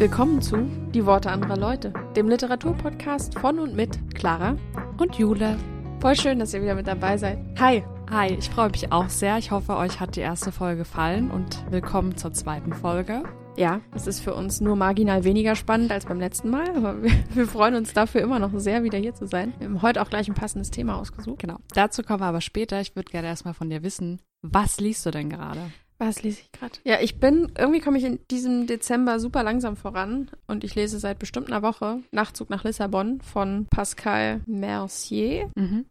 Willkommen zu Die Worte anderer Leute, dem Literaturpodcast von und mit Clara und Jule. Voll schön, dass ihr wieder mit dabei seid. Hi. Hi, ich freue mich auch sehr. Ich hoffe, euch hat die erste Folge gefallen und willkommen zur zweiten Folge. Ja, es ist für uns nur marginal weniger spannend als beim letzten Mal, aber wir, wir, freuen uns dafür immer noch sehr, wieder hier zu sein. Wir haben heute auch gleich ein passendes Thema ausgesucht. Genau. Dazu kommen wir aber später. Ich würde gerne erstmal von dir wissen, was liest du denn gerade? Was lese ich gerade? Ja, ich bin, irgendwie komme ich in diesem Dezember super langsam voran und ich lese seit bestimmt einer Woche Nachtzug nach Lissabon von Pascal Mercier. Mhm.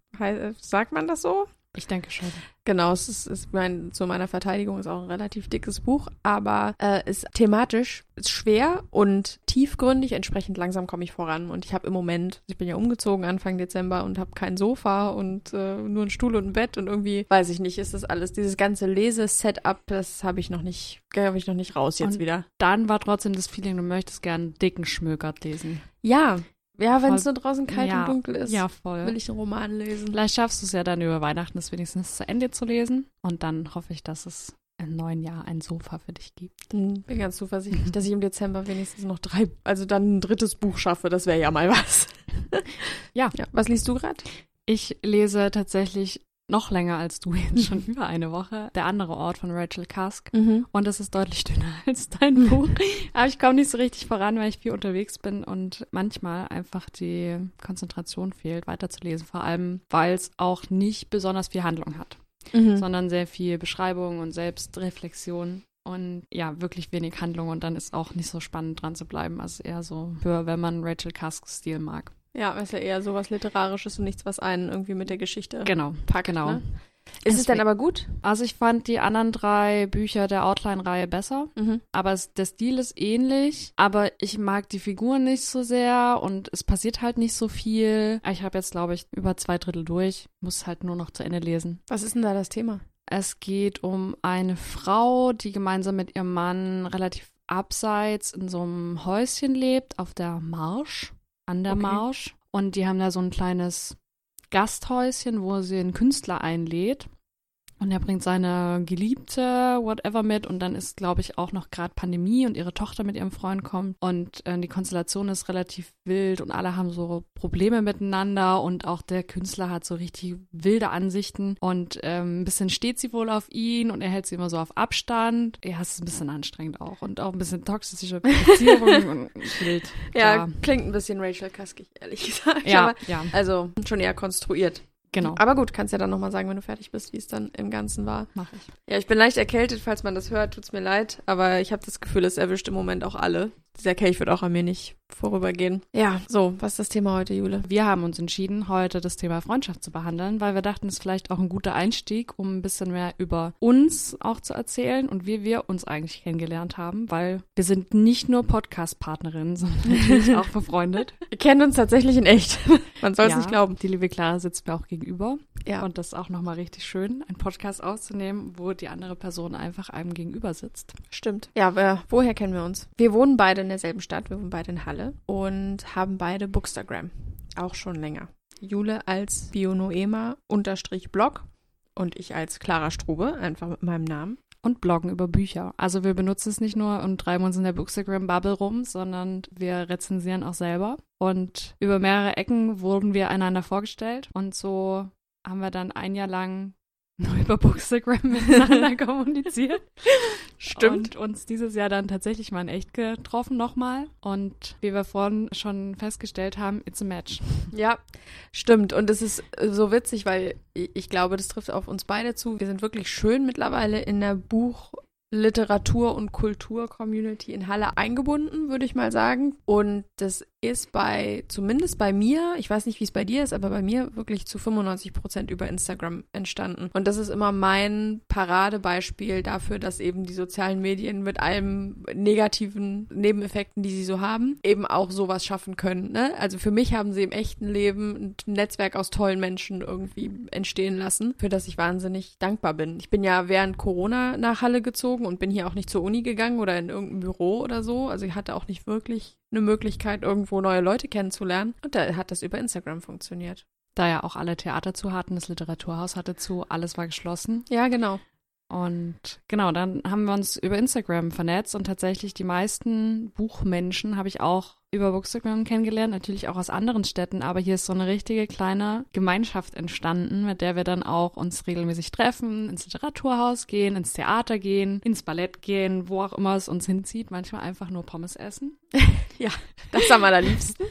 Sagt man das so? Ich denke schon. Genau, es ist, ist mein, zu meiner Verteidigung ist auch ein relativ dickes Buch, aber äh, ist thematisch ist schwer und tiefgründig. Entsprechend langsam komme ich voran und ich habe im Moment, ich bin ja umgezogen Anfang Dezember und habe kein Sofa und äh, nur einen Stuhl und ein Bett und irgendwie weiß ich nicht, ist das alles dieses ganze Lesesetup, das habe ich noch nicht, habe ich noch nicht raus jetzt und wieder. Dann war trotzdem das Feeling, du möchtest gern einen dicken Schmökert lesen. Ja, ja, wenn es so draußen kalt ja, und dunkel ist, ja, voll. will ich einen Roman lesen. Vielleicht schaffst du es ja dann über Weihnachten, es wenigstens zu Ende zu lesen. Und dann hoffe ich, dass es im neuen Jahr ein Sofa für dich gibt. Bin ganz zuversichtlich, dass ich im Dezember wenigstens noch drei, also dann ein drittes Buch schaffe. Das wäre ja mal was. ja. ja. Was liest du gerade? Ich lese tatsächlich noch länger als du, jetzt schon über eine Woche, der andere Ort von Rachel Cusk. Mhm. Und es ist deutlich dünner als dein Buch. Aber ich komme nicht so richtig voran, weil ich viel unterwegs bin und manchmal einfach die Konzentration fehlt, weiterzulesen. Vor allem, weil es auch nicht besonders viel Handlung hat, mhm. sondern sehr viel Beschreibung und Selbstreflexion. Und ja, wirklich wenig Handlung und dann ist auch nicht so spannend dran zu bleiben. Also eher so für, wenn man Rachel Cusks Stil mag. Ja, ist ja eher sowas Literarisches und nichts, was einen irgendwie mit der Geschichte genau, packt. Genau. Ne? Ist es, denn aber gut? Also ich fand die anderen drei Bücher der Outline-Reihe besser, mhm. aber es, der Stil ist ähnlich, aber ich mag die Figuren nicht so sehr und es passiert halt nicht so viel. Ich habe jetzt, glaube ich, über zwei Drittel durch, muss halt nur noch zu Ende lesen. Was ist denn da das Thema? Es geht um eine Frau, die gemeinsam mit ihrem Mann relativ abseits in so einem Häuschen lebt, auf der Marsch an der okay. Marsch. Und die haben da so ein kleines Gasthäuschen, wo sie einen Künstler einlädt. Und er bringt seine Geliebte, whatever mit. Und dann ist, glaube ich, auch noch gerade Pandemie und ihre Tochter mit ihrem Freund kommt. Und äh, die Konstellation ist relativ wild und alle haben so Probleme miteinander. Und auch der Künstler hat so richtig wilde Ansichten. Und ähm, ein bisschen steht sie wohl auf ihn und er hält sie immer so auf Abstand. Ja, es ist ein bisschen anstrengend auch. Und auch ein bisschen toxische Beziehung und wild. Ja, klingt ein bisschen Rachel Kaskig, ehrlich gesagt. Ja, Aber, ja. Also schon eher konstruiert. Genau. Aber gut, kannst ja dann nochmal sagen, wenn du fertig bist, wie es dann im Ganzen war. Mach ich. Ja, ich bin leicht erkältet, falls man das hört, tut's mir leid. Aber ich habe das Gefühl, es erwischt im Moment auch alle. Dieser Kelch wird auch an mir nicht vorübergehen. Ja, so, was ist das Thema heute, Jule? Wir haben uns entschieden, heute das Thema Freundschaft zu behandeln, weil wir dachten, es ist vielleicht auch ein guter Einstieg, um ein bisschen mehr über uns auch zu erzählen und wie wir uns eigentlich kennengelernt haben, weil wir sind nicht nur Podcast-Partnerinnen, sondern natürlich auch befreundet. Wir kennen uns tatsächlich in echt. Man soll es ja, nicht glauben. Die liebe Clara sitzt mir auch gegenüber. Ja. Und das ist auch nochmal richtig schön, einen Podcast auszunehmen, wo die andere Person einfach einem gegenüber sitzt. Stimmt. Ja, wer, woher kennen wir uns? Wir wohnen beide in derselben Stadt, wir wohnen beide in Halle und haben beide Bookstagram. Auch schon länger. Jule als Bionoema unterstrich Blog und ich als Clara Strube, einfach mit meinem Namen. Und bloggen über Bücher. Also wir benutzen es nicht nur und treiben uns in der Bookstagram-Bubble rum, sondern wir rezensieren auch selber. Und über mehrere Ecken wurden wir einander vorgestellt und so haben wir dann ein Jahr lang nur über Bookstagram miteinander kommuniziert. Stimmt. Und uns dieses Jahr dann tatsächlich mal in echt getroffen nochmal. Und wie wir vorhin schon festgestellt haben, it's a match. Ja, stimmt. Und es ist so witzig, weil ich glaube, das trifft auf uns beide zu. Wir sind wirklich schön mittlerweile in der Buch- Literatur- und Kultur-Community in Halle eingebunden, würde ich mal sagen. Und das ist bei, zumindest bei mir, ich weiß nicht, wie es bei dir ist, aber bei mir wirklich zu 95 Prozent über Instagram entstanden. Und das ist immer mein Paradebeispiel dafür, dass eben die sozialen Medien mit allem negativen Nebeneffekten, die sie so haben, eben auch sowas schaffen können. Ne? Also für mich haben sie im echten Leben ein Netzwerk aus tollen Menschen irgendwie entstehen lassen, für das ich wahnsinnig dankbar bin. Ich bin ja während Corona nach Halle gezogen und bin hier auch nicht zur Uni gegangen oder in irgendein Büro oder so. Also ich hatte auch nicht wirklich eine Möglichkeit, irgendwo neue Leute kennenzulernen. Und da hat das über Instagram funktioniert. Da ja auch alle Theater zu hatten, das Literaturhaus hatte zu, alles war geschlossen. Ja, genau. Und genau, dann haben wir uns über Instagram vernetzt und tatsächlich die meisten Buchmenschen habe ich auch über Bookstagram kennengelernt, natürlich auch aus anderen Städten, aber hier ist so eine richtige kleine Gemeinschaft entstanden, mit der wir dann auch uns regelmäßig treffen, ins Literaturhaus gehen, ins Theater gehen, ins Ballett gehen, wo auch immer es uns hinzieht, manchmal einfach nur Pommes essen. ja, das am allerliebsten.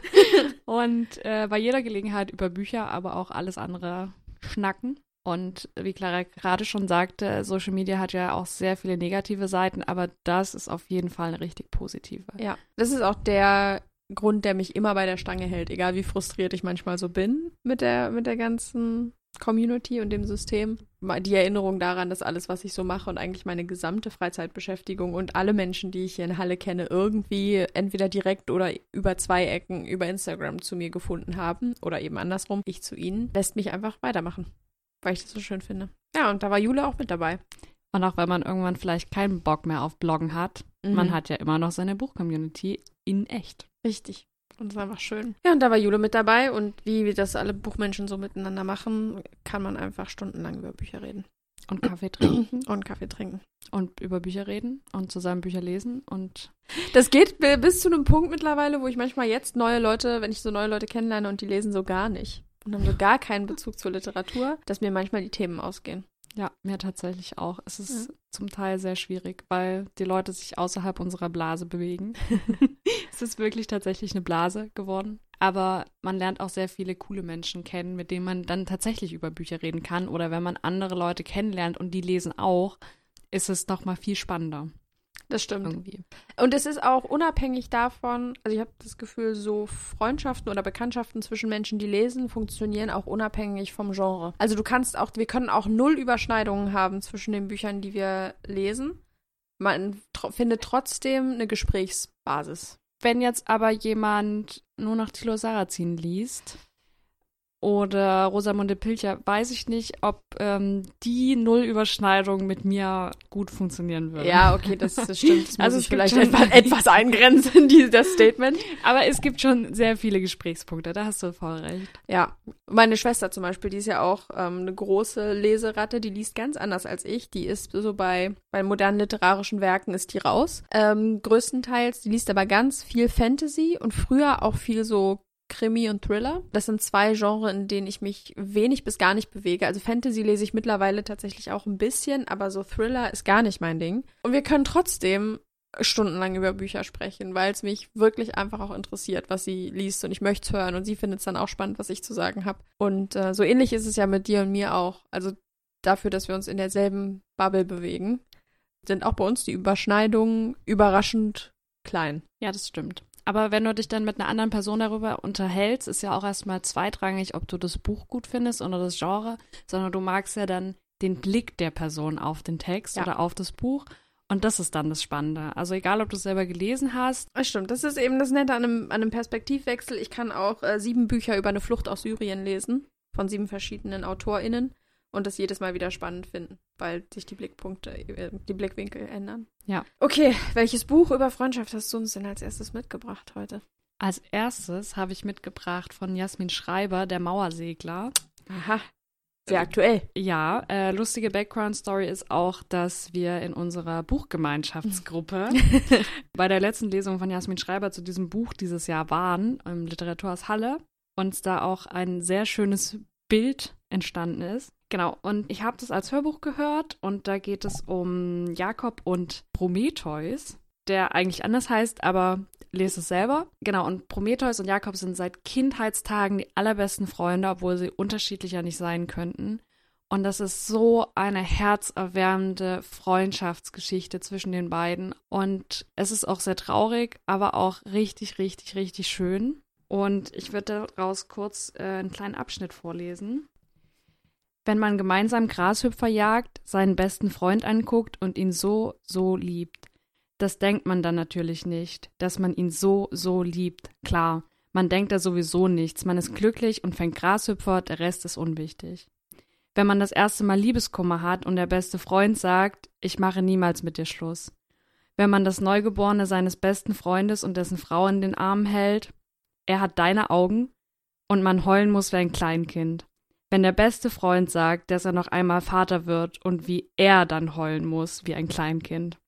und äh, bei jeder Gelegenheit über Bücher, aber auch alles andere schnacken. Und wie Clara gerade schon sagte, Social Media hat ja auch sehr viele negative Seiten, aber das ist auf jeden Fall eine richtig positive. Ja, das ist auch der Grund, der mich immer bei der Stange hält, egal wie frustriert ich manchmal so bin mit der, mit der ganzen Community und dem System. Die Erinnerung daran, dass alles, was ich so mache und eigentlich meine gesamte Freizeitbeschäftigung und alle Menschen, die ich hier in Halle kenne, irgendwie entweder direkt oder über zwei Ecken über Instagram zu mir gefunden haben oder eben andersrum, ich zu ihnen, lässt mich einfach weitermachen weil ich das so schön finde. Ja, und da war Jule auch mit dabei. Und auch wenn man irgendwann vielleicht keinen Bock mehr auf Bloggen hat, mhm. man hat ja immer noch seine Buchcommunity in echt. Richtig. Und das war einfach schön. Ja, und da war Jule mit dabei und wie wir das alle Buchmenschen so miteinander machen, kann man einfach stundenlang über Bücher reden. Und Kaffee trinken. Und Kaffee trinken. Und über Bücher reden und zusammen Bücher lesen und. Das geht bis zu einem Punkt mittlerweile, wo ich manchmal jetzt neue Leute, wenn ich so neue Leute kennenlerne und die lesen so gar nicht und haben so gar keinen Bezug zur Literatur, dass mir manchmal die Themen ausgehen. Ja, mir tatsächlich auch. Es ist ja. zum Teil sehr schwierig, weil die Leute sich außerhalb unserer Blase bewegen. es ist wirklich tatsächlich eine Blase geworden. Aber man lernt auch sehr viele coole Menschen kennen, mit denen man dann tatsächlich über Bücher reden kann. Oder wenn man andere Leute kennenlernt und die lesen auch, ist es noch mal viel spannender. Das stimmt. Irgendwie. Und es ist auch unabhängig davon, also ich habe das Gefühl, so Freundschaften oder Bekanntschaften zwischen Menschen, die lesen, funktionieren auch unabhängig vom Genre. Also du kannst auch, wir können auch null Überschneidungen haben zwischen den Büchern, die wir lesen. Man tr findet trotzdem eine Gesprächsbasis. Wenn jetzt aber jemand nur nach Thilo Sarrazin liest, oder Rosamunde Pilcher, weiß ich nicht, ob ähm, die Nullüberschneidung mit mir gut funktionieren würde. Ja, okay, das, das stimmt. Das also muss ich vielleicht etwas, etwas eingrenzen, die, das Statement. Aber es gibt schon sehr viele Gesprächspunkte, da hast du voll recht. Ja, meine Schwester zum Beispiel, die ist ja auch ähm, eine große Leseratte, die liest ganz anders als ich. Die ist so bei, bei modernen literarischen Werken ist die raus. Ähm, größtenteils, die liest aber ganz viel Fantasy und früher auch viel so Krimi und Thriller. Das sind zwei Genres, in denen ich mich wenig bis gar nicht bewege. Also Fantasy lese ich mittlerweile tatsächlich auch ein bisschen, aber so Thriller ist gar nicht mein Ding. Und wir können trotzdem stundenlang über Bücher sprechen, weil es mich wirklich einfach auch interessiert, was sie liest und ich möchte es hören und sie findet es dann auch spannend, was ich zu sagen habe. Und äh, so ähnlich ist es ja mit dir und mir auch. Also dafür, dass wir uns in derselben Bubble bewegen, sind auch bei uns die Überschneidungen überraschend klein. Ja, das stimmt. Aber wenn du dich dann mit einer anderen Person darüber unterhältst, ist ja auch erstmal zweitrangig, ob du das Buch gut findest oder das Genre, sondern du magst ja dann den Blick der Person auf den Text ja. oder auf das Buch. Und das ist dann das Spannende. Also egal, ob du es selber gelesen hast. Das stimmt. Das ist eben das Nette an einem, an einem Perspektivwechsel. Ich kann auch äh, sieben Bücher über eine Flucht aus Syrien lesen von sieben verschiedenen AutorInnen und das jedes Mal wieder spannend finden, weil sich die Blickpunkte, äh, die Blickwinkel ändern. Ja. Okay, welches Buch über Freundschaft hast du uns denn als erstes mitgebracht heute? Als erstes habe ich mitgebracht von Jasmin Schreiber, Der Mauersegler. Aha. Sehr aktuell. Ja, äh, lustige Background-Story ist auch, dass wir in unserer Buchgemeinschaftsgruppe bei der letzten Lesung von Jasmin Schreiber zu diesem Buch dieses Jahr waren, im Literaturhaus Halle, und da auch ein sehr schönes Bild entstanden ist. Genau, und ich habe das als Hörbuch gehört und da geht es um Jakob und Prometheus, der eigentlich anders heißt, aber lese es selber. Genau, und Prometheus und Jakob sind seit Kindheitstagen die allerbesten Freunde, obwohl sie unterschiedlicher nicht sein könnten. Und das ist so eine herzerwärmende Freundschaftsgeschichte zwischen den beiden. Und es ist auch sehr traurig, aber auch richtig, richtig, richtig schön. Und ich würde daraus kurz äh, einen kleinen Abschnitt vorlesen. Wenn man gemeinsam Grashüpfer jagt, seinen besten Freund anguckt und ihn so, so liebt. Das denkt man dann natürlich nicht, dass man ihn so, so liebt. Klar, man denkt da sowieso nichts, man ist glücklich und fängt Grashüpfer, der Rest ist unwichtig. Wenn man das erste Mal Liebeskummer hat und der beste Freund sagt, ich mache niemals mit dir Schluss. Wenn man das Neugeborene seines besten Freundes und dessen Frau in den Armen hält, er hat deine Augen und man heulen muss wie ein Kleinkind Wenn der beste Freund sagt, dass er noch einmal Vater wird und wie er dann heulen muss, wie ein Kleinkind.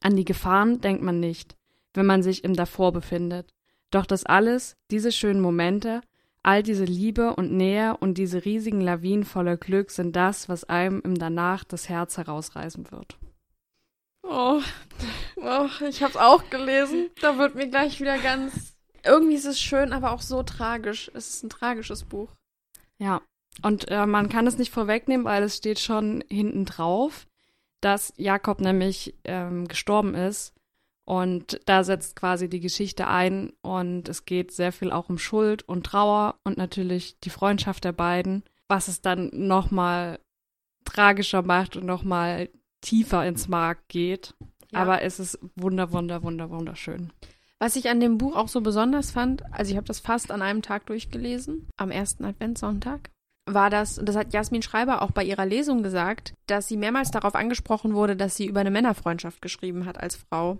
An die Gefahren denkt man nicht, wenn man sich im Davor befindet. Doch das alles, diese schönen Momente, all diese Liebe und Nähe und diese riesigen Lawinen voller Glück sind das, was einem im Danach das Herz herausreißen wird. Oh, oh ich hab's auch gelesen. Da wird mir gleich wieder ganz. Irgendwie ist es schön, aber auch so tragisch. Es ist ein tragisches Buch. Ja, und äh, man kann es nicht vorwegnehmen, weil es steht schon hinten drauf, dass Jakob nämlich ähm, gestorben ist. Und da setzt quasi die Geschichte ein und es geht sehr viel auch um Schuld und Trauer und natürlich die Freundschaft der beiden, was es dann nochmal tragischer macht und nochmal tiefer ins Mark geht. Ja. Aber es ist wunder, wunder, wunder, wunderschön. Was ich an dem Buch auch so besonders fand, also ich habe das fast an einem Tag durchgelesen, am ersten Adventssonntag, war das, und das hat Jasmin Schreiber auch bei ihrer Lesung gesagt, dass sie mehrmals darauf angesprochen wurde, dass sie über eine Männerfreundschaft geschrieben hat als Frau.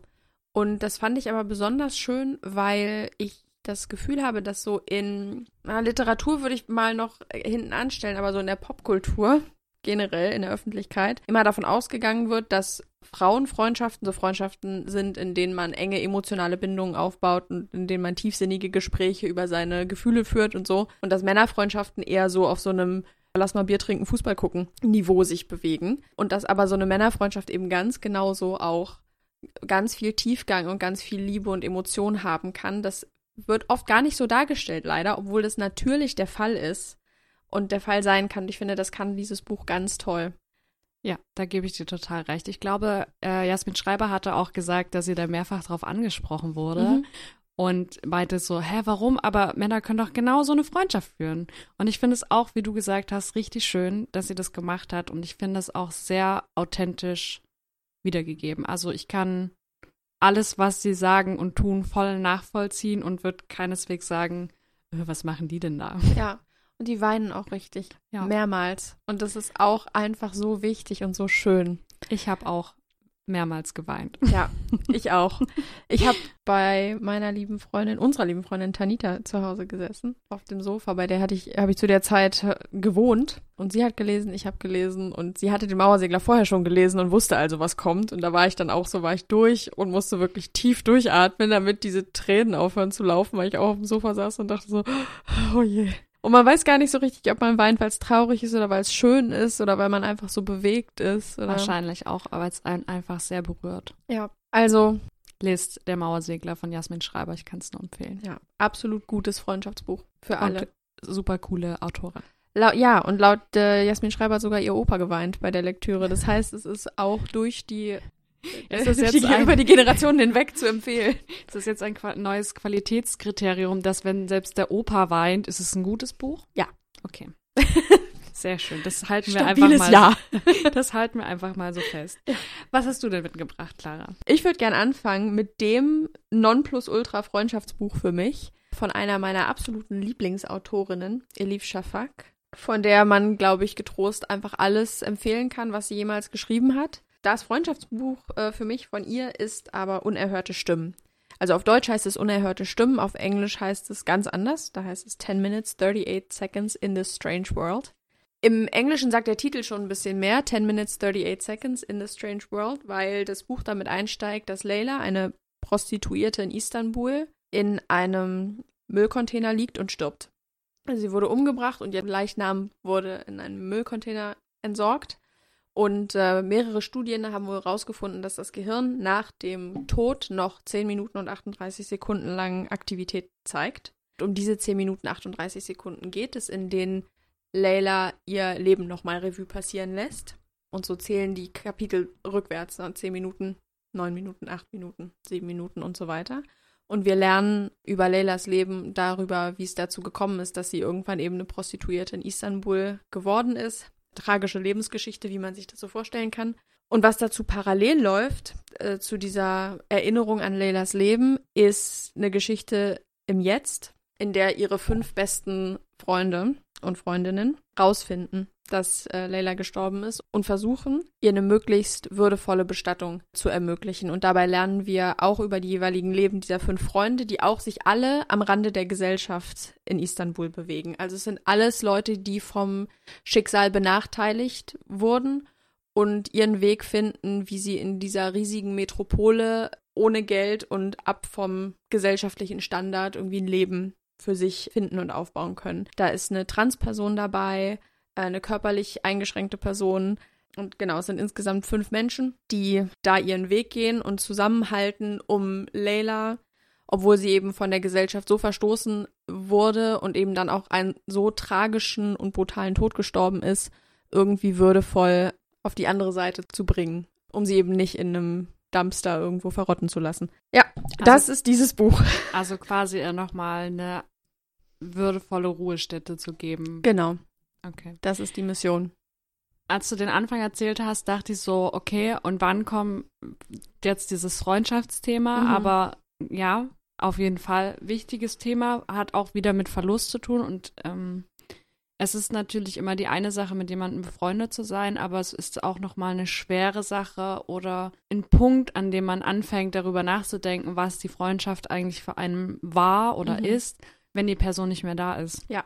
Und das fand ich aber besonders schön, weil ich das Gefühl habe, dass so in na, Literatur würde ich mal noch hinten anstellen, aber so in der Popkultur generell in der Öffentlichkeit immer davon ausgegangen wird, dass Frauenfreundschaften so Freundschaften sind, in denen man enge emotionale Bindungen aufbaut und in denen man tiefsinnige Gespräche über seine Gefühle führt und so. Und dass Männerfreundschaften eher so auf so einem Lass mal Bier trinken, Fußball gucken, Niveau sich bewegen. Und dass aber so eine Männerfreundschaft eben ganz genauso auch ganz viel Tiefgang und ganz viel Liebe und Emotion haben kann. Das wird oft gar nicht so dargestellt, leider, obwohl das natürlich der Fall ist und der Fall sein kann. Ich finde, das kann dieses Buch ganz toll. Ja, da gebe ich dir total recht. Ich glaube, äh, Jasmin Schreiber hatte auch gesagt, dass sie da mehrfach drauf angesprochen wurde. Mhm. Und meinte so, hä, warum? Aber Männer können doch genau so eine Freundschaft führen. Und ich finde es auch, wie du gesagt hast, richtig schön, dass sie das gemacht hat. Und ich finde es auch sehr authentisch wiedergegeben. Also ich kann alles, was sie sagen und tun, voll nachvollziehen und würde keineswegs sagen, äh, was machen die denn da? Ja, und die weinen auch richtig. Ja. Mehrmals. Und das ist auch einfach so wichtig und so schön. Ich habe auch mehrmals geweint. Ja, ich auch. Ich habe bei meiner lieben Freundin, unserer lieben Freundin Tanita zu Hause gesessen, auf dem Sofa. Bei der hatte ich, habe ich zu der Zeit äh, gewohnt und sie hat gelesen, ich habe gelesen und sie hatte den Mauersegler vorher schon gelesen und wusste also, was kommt. Und da war ich dann auch so, war ich durch und musste wirklich tief durchatmen, damit diese Tränen aufhören zu laufen, weil ich auch auf dem Sofa saß und dachte so, oh je. Und man weiß gar nicht so richtig, ob man weint, weil es traurig ist oder weil es schön ist oder weil man einfach so bewegt ist. Oder? Wahrscheinlich auch, aber es einen einfach sehr berührt. Ja, also lest Der Mauersegler von Jasmin Schreiber, ich kann es nur empfehlen. Ja, absolut gutes Freundschaftsbuch für alle. Und super coole Autorin. La ja, und laut äh, Jasmin Schreiber hat sogar ihr Opa geweint bei der Lektüre. Das heißt, es ist auch durch die ist das jetzt ein, über die Generationen hinweg zu empfehlen? Ist das jetzt ein neues Qualitätskriterium, dass wenn selbst der Opa weint, ist es ein gutes Buch? Ja. Okay. Sehr schön. Das halten wir Stabiles einfach mal. Ja. Das halten wir einfach mal so fest. Was hast du denn mitgebracht, Clara? Ich würde gern anfangen mit dem Nonplusultra-Freundschaftsbuch für mich von einer meiner absoluten Lieblingsautorinnen, Elif Shafak, von der man, glaube ich, getrost einfach alles empfehlen kann, was sie jemals geschrieben hat. Das Freundschaftsbuch äh, für mich von ihr ist aber Unerhörte Stimmen. Also auf Deutsch heißt es Unerhörte Stimmen, auf Englisch heißt es ganz anders. Da heißt es 10 Minutes, 38 Seconds in this Strange World. Im Englischen sagt der Titel schon ein bisschen mehr, 10 Minutes, 38 Seconds in the Strange World, weil das Buch damit einsteigt, dass Leila, eine Prostituierte in Istanbul, in einem Müllcontainer liegt und stirbt. Also sie wurde umgebracht und ihr Leichnam wurde in einem Müllcontainer entsorgt. Und äh, mehrere Studien haben wohl herausgefunden, dass das Gehirn nach dem Tod noch 10 Minuten und 38 Sekunden lang Aktivität zeigt. Um diese 10 Minuten 38 Sekunden geht es, in denen Layla ihr Leben nochmal Revue passieren lässt. Und so zählen die Kapitel rückwärts. Ne? 10 Minuten, 9 Minuten, 8 Minuten, 7 Minuten und so weiter. Und wir lernen über Leylas Leben darüber, wie es dazu gekommen ist, dass sie irgendwann eben eine Prostituierte in Istanbul geworden ist, tragische Lebensgeschichte, wie man sich das so vorstellen kann. Und was dazu parallel läuft, äh, zu dieser Erinnerung an Leylas Leben, ist eine Geschichte im Jetzt, in der ihre fünf besten Freunde und Freundinnen rausfinden, dass äh, Leila gestorben ist und versuchen, ihr eine möglichst würdevolle Bestattung zu ermöglichen. Und dabei lernen wir auch über die jeweiligen Leben dieser fünf Freunde, die auch sich alle am Rande der Gesellschaft in Istanbul bewegen. Also es sind alles Leute, die vom Schicksal benachteiligt wurden und ihren Weg finden, wie sie in dieser riesigen Metropole ohne Geld und ab vom gesellschaftlichen Standard irgendwie ein Leben für sich finden und aufbauen können. Da ist eine Transperson dabei, äh, eine körperlich eingeschränkte Person. Und genau, es sind insgesamt fünf Menschen, die da ihren Weg gehen und zusammenhalten, um Layla, obwohl sie eben von der Gesellschaft so verstoßen wurde und eben dann auch einen so tragischen und brutalen Tod gestorben ist, irgendwie würdevoll auf die andere Seite zu bringen, um sie eben nicht in einem Dumpster irgendwo verrotten zu lassen. Ja, also, das ist dieses Buch. Also quasi nochmal eine würdevolle Ruhestätte zu geben. Genau. Okay. Das ist die Mission. Als du den Anfang erzählt hast, dachte ich so, okay, und wann kommt jetzt dieses Freundschaftsthema? Mhm. Aber ja, auf jeden Fall wichtiges Thema, hat auch wieder mit Verlust zu tun und ähm, es ist natürlich immer die eine Sache, mit jemandem befreundet zu sein, aber es ist auch nochmal eine schwere Sache oder ein Punkt, an dem man anfängt, darüber nachzudenken, was die Freundschaft eigentlich für einen war oder mhm. ist, wenn die Person nicht mehr da ist. Ja.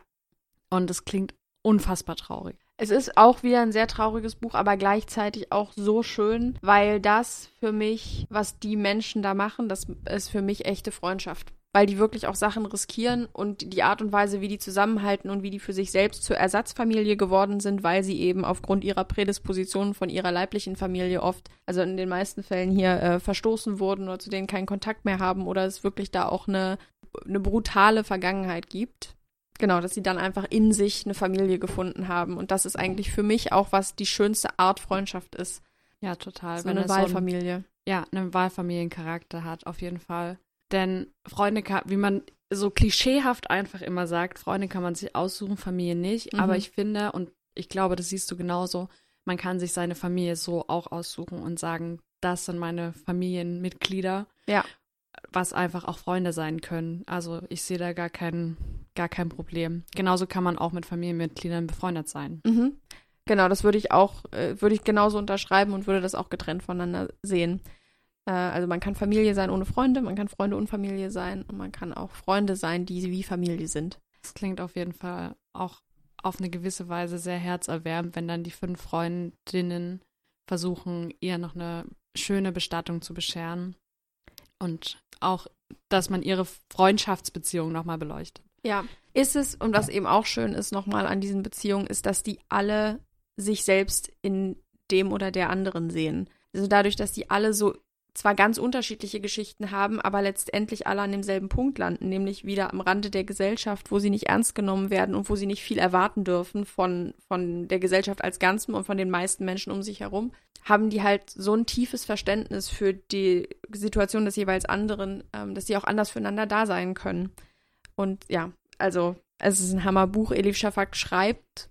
Und es klingt unfassbar traurig. Es ist auch wieder ein sehr trauriges Buch, aber gleichzeitig auch so schön, weil das für mich, was die Menschen da machen, das ist für mich echte Freundschaft weil die wirklich auch Sachen riskieren und die Art und Weise, wie die zusammenhalten und wie die für sich selbst zur Ersatzfamilie geworden sind, weil sie eben aufgrund ihrer Prädispositionen von ihrer leiblichen Familie oft, also in den meisten Fällen hier äh, verstoßen wurden oder zu denen keinen Kontakt mehr haben oder es wirklich da auch eine, eine brutale Vergangenheit gibt. Genau, dass sie dann einfach in sich eine Familie gefunden haben. Und das ist eigentlich für mich auch, was die schönste Art Freundschaft ist. Ja, total. So Wenn eine Wahlfamilie. So ein, ja, einen Wahlfamiliencharakter hat, auf jeden Fall. Denn Freunde wie man so klischeehaft einfach immer sagt, Freunde kann man sich aussuchen, Familie nicht. Mhm. Aber ich finde, und ich glaube, das siehst du genauso, man kann sich seine Familie so auch aussuchen und sagen, das sind meine Familienmitglieder. Ja. Was einfach auch Freunde sein können. Also ich sehe da gar kein, gar kein Problem. Genauso kann man auch mit Familienmitgliedern befreundet sein. Mhm. Genau, das würde ich auch, äh, würde ich genauso unterschreiben und würde das auch getrennt voneinander sehen. Äh, also man kann Familie sein ohne Freunde, man kann Freunde und Familie sein und man kann auch Freunde sein, die wie Familie sind. Das klingt auf jeden Fall auch auf eine gewisse Weise sehr herzerwärmend, wenn dann die fünf Freundinnen versuchen, ihr noch eine schöne Bestattung zu bescheren. Und auch, dass man ihre Freundschaftsbeziehung nochmal beleuchtet. Ja, ist es, und was eben auch schön ist nochmal an diesen Beziehungen, ist, dass die alle sich selbst in dem oder der anderen sehen. Also dadurch, dass die alle so zwar ganz unterschiedliche Geschichten haben, aber letztendlich alle an demselben Punkt landen, nämlich wieder am Rande der Gesellschaft, wo sie nicht ernst genommen werden und wo sie nicht viel erwarten dürfen von, von der Gesellschaft als Ganzem und von den meisten Menschen um sich herum, haben die halt so ein tiefes Verständnis für die Situation des jeweils anderen, ähm, dass sie auch anders füreinander da sein können. Und ja, also es ist ein Hammerbuch. Elif Shafak schreibt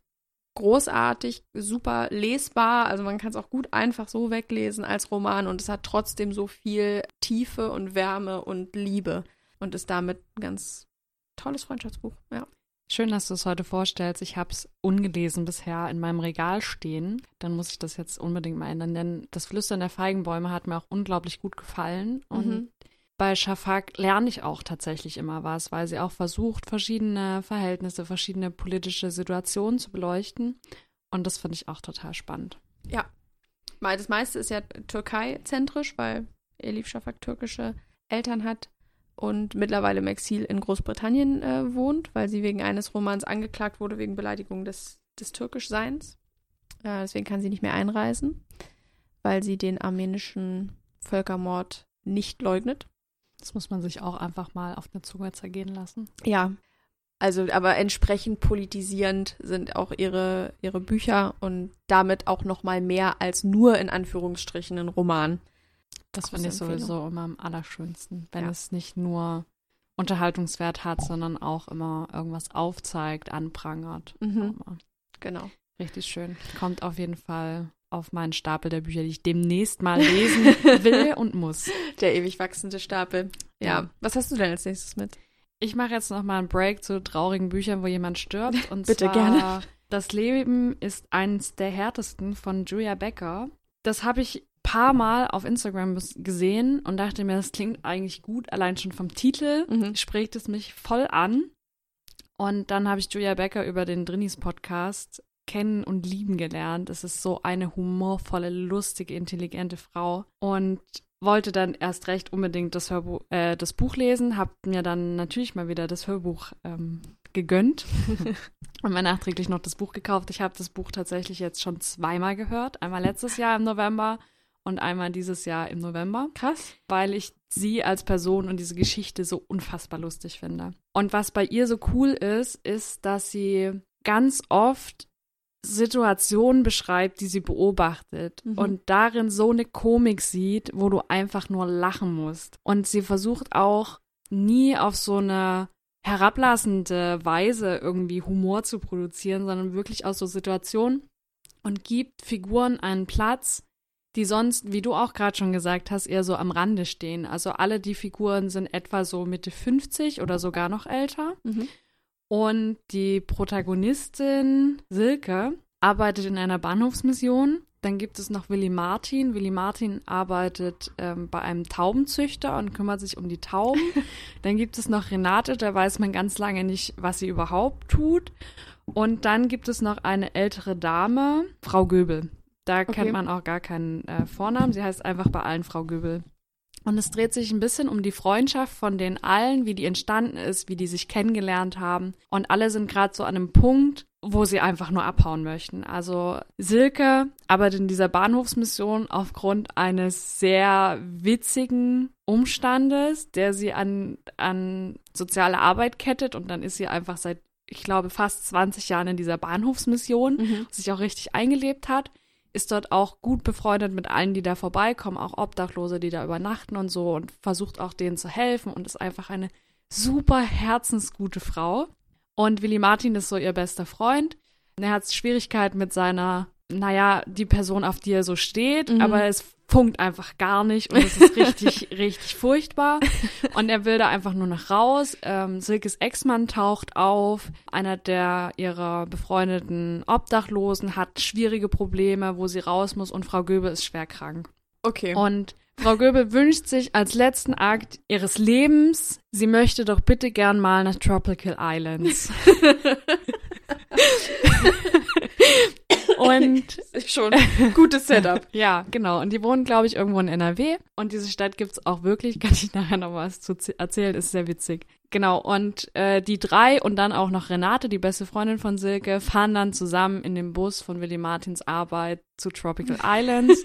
großartig, super lesbar. Also man kann es auch gut einfach so weglesen als Roman und es hat trotzdem so viel Tiefe und Wärme und Liebe und ist damit ein ganz tolles Freundschaftsbuch. Ja. Schön, dass du es heute vorstellst. Ich habe es ungelesen bisher in meinem Regal stehen. Dann muss ich das jetzt unbedingt mal ändern, denn das Flüstern der Feigenbäume hat mir auch unglaublich gut gefallen. Und mhm bei Shafak lerne ich auch tatsächlich immer was, weil sie auch versucht, verschiedene Verhältnisse, verschiedene politische Situationen zu beleuchten. Und das finde ich auch total spannend. Ja. Das meiste ist ja Türkei-zentrisch, weil Elif Shafak türkische Eltern hat und mittlerweile im Exil in Großbritannien äh, wohnt, weil sie wegen eines Romans angeklagt wurde wegen Beleidigung des, des Türkischseins. Äh, deswegen kann sie nicht mehr einreisen, weil sie den armenischen Völkermord nicht leugnet. Das muss man sich auch einfach mal auf eine Zunge zergehen lassen. Ja. Also, aber entsprechend politisierend sind auch ihre, ihre Bücher und damit auch noch mal mehr als nur in Anführungsstrichen ein Roman. Das finde ich sowieso immer am allerschönsten, wenn ja. es nicht nur Unterhaltungswert hat, sondern auch immer irgendwas aufzeigt, anprangert. Mhm. Genau. Richtig schön. Kommt auf jeden Fall auf meinen Stapel der Bücher, die ich demnächst mal lesen will und muss. Der ewig wachsende Stapel. Ja. ja. Was hast du denn als nächstes mit? Ich mache jetzt noch mal einen Break zu traurigen Büchern, wo jemand stirbt. Und Bitte zwar gerne. Das Leben ist eines der härtesten von Julia Becker. Das habe ich paar Mal auf Instagram gesehen und dachte mir, das klingt eigentlich gut. Allein schon vom Titel Mhm. spricht es mich voll an. Und dann habe ich Julia Becker über den Drinis Podcast kennen und lieben gelernt. Es ist so eine humorvolle, lustige, intelligente Frau und wollte dann erst recht unbedingt das, Hörbuch, äh, das Buch lesen, habe mir dann natürlich mal wieder das Hörbuch ähm, gegönnt und mir nachträglich noch das Buch gekauft. Ich habe das Buch tatsächlich jetzt schon zweimal gehört. Einmal letztes Jahr im November und einmal dieses Jahr im November Krass. weil ich sie als Person und diese Geschichte so unfassbar lustig finde. Und was bei ihr so cool ist, ist, dass sie ganz oft Situationen beschreibt, die sie beobachtet Mhm. und darin so eine Komik sieht, wo du einfach nur lachen musst. Und sie versucht auch nie auf so eine herablassende Weise irgendwie Humor zu produzieren, sondern wirklich aus so Situationen und gibt Figuren einen Platz, die sonst, wie du auch gerade schon gesagt hast, eher so am Rande stehen. Also alle die Figuren sind etwa so Mitte 50 oder sogar noch älter. Mhm. Und die Protagonistin Silke arbeitet in einer Bahnhofsmission. Dann gibt es noch Willy Martin. Willy Martin arbeitet ähm, bei einem Taubenzüchter und kümmert sich um die Tauben. dann gibt es noch Renate, da weiß man ganz lange nicht, was sie überhaupt tut. Und dann gibt es noch eine ältere Dame, Frau Göbel. Da Okay. kennt man auch gar keinen äh, Vornamen. Sie heißt einfach bei allen Frau Göbel. Und es dreht sich ein bisschen um die Freundschaft von den allen, wie die entstanden ist, wie die sich kennengelernt haben. Und alle sind gerade so an einem Punkt, wo sie einfach nur abhauen möchten. Also Silke arbeitet in dieser Bahnhofsmission aufgrund eines sehr witzigen Umstandes, der sie an, an soziale Arbeit kettet. Und dann ist sie einfach seit, ich glaube, fast 20 Jahren in dieser Bahnhofsmission Mhm. sich auch richtig eingelebt hat, ist dort auch gut befreundet mit allen, die da vorbeikommen, auch Obdachlose, die da übernachten und so und versucht auch denen zu helfen und ist einfach eine super herzensgute Frau. Und Willy Martin ist so ihr bester Freund. Er hat Schwierigkeiten mit seiner, naja, die Person, auf die er so steht, Mhm. aber es funkt einfach gar nicht und es ist richtig, richtig furchtbar. Und er will da einfach nur noch raus. Ähm, Silkes Ex-Mann taucht auf. Einer der ihrer befreundeten Obdachlosen hat schwierige Probleme, wo sie raus muss und Frau Göbel ist schwer krank. Okay. Und Frau Göbel wünscht sich als letzten Akt ihres Lebens, sie möchte doch bitte gern mal nach Tropical Islands. und schon gutes Setup. ja, genau. Und die wohnen, glaube ich, irgendwo in NRW. Und diese Stadt gibt's auch wirklich. Kann ich nachher noch was zu erzählen. Ist sehr witzig. Genau. Und äh, die drei und dann auch noch Renate, die beste Freundin von Silke, fahren dann zusammen in dem Bus von Willy Martins Arbeit zu Tropical Islands.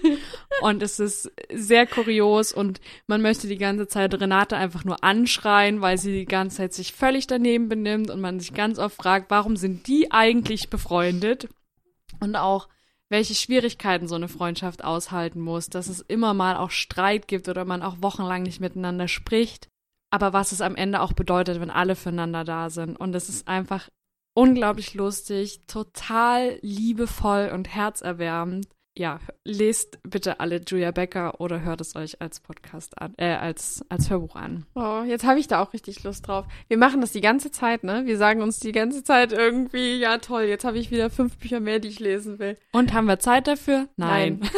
und es ist sehr kurios und man möchte die ganze Zeit Renate einfach nur anschreien, weil sie die ganze Zeit sich völlig daneben benimmt und man sich ganz oft fragt, warum sind die eigentlich befreundet? Und auch, welche Schwierigkeiten so eine Freundschaft aushalten muss, dass es immer mal auch Streit gibt oder man auch wochenlang nicht miteinander spricht. Aber was es am Ende auch bedeutet, wenn alle füreinander da sind. Und es ist einfach unglaublich lustig, total liebevoll und herzerwärmend. Ja, lest bitte alle Julia Becker oder hört es euch als Podcast an, äh, als, als Hörbuch an. Oh, jetzt habe ich da auch richtig Lust drauf. Wir machen das die ganze Zeit, ne? Wir sagen uns die ganze Zeit irgendwie, ja toll, jetzt habe ich wieder fünf Bücher mehr, die ich lesen will. Und haben wir Zeit dafür? Nein.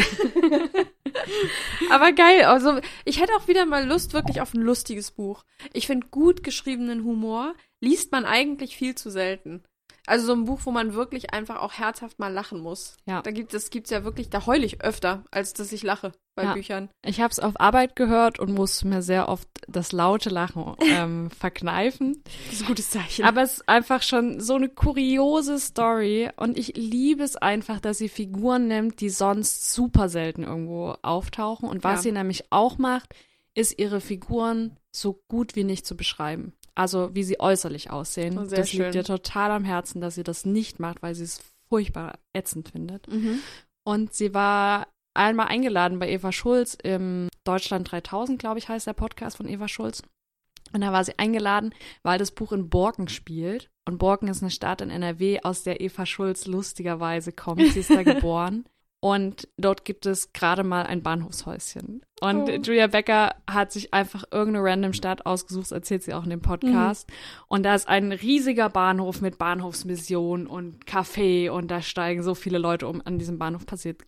Aber geil, also ich hätte auch wieder mal Lust wirklich auf ein lustiges Buch. Ich finde gut geschriebenen Humor liest man eigentlich viel zu selten. Also so ein Buch, wo man wirklich einfach auch herzhaft mal lachen muss. Ja. Da gibt es gibt's ja wirklich, da heule ich öfter, als dass ich lache bei Ja. Büchern. Ich habe es auf Arbeit gehört und musste mir sehr oft das laute Lachen ähm, verkneifen. Das ist ein gutes Zeichen. Aber es ist einfach schon so eine kuriose Story und ich liebe es einfach, dass sie Figuren nimmt, die sonst super selten irgendwo auftauchen. Und was Ja. sie nämlich auch macht, ist ihre Figuren so gut wie nicht zu beschreiben. Also wie sie äußerlich aussehen. Oh, das schön. liegt ihr total am Herzen, dass sie das nicht macht, weil sie es furchtbar ätzend findet. mhm. Und sie war einmal eingeladen bei Eva Schulz im Deutschland 3000, glaube ich, heißt der Podcast von Eva Schulz. Und da war sie eingeladen, weil das Buch in Borken spielt. Und Borken ist eine Stadt in NRW, aus der Eva Schulz lustigerweise kommt. Sie ist da geboren. Und dort gibt es gerade mal ein Bahnhofshäuschen. Und Oh. Julia Becker hat sich einfach irgendeine random Stadt ausgesucht, das erzählt sie auch in dem Podcast. Und da ist ein riesiger Bahnhof mit Bahnhofsmission und Café und da steigen so viele Leute um. An diesem Bahnhof passiert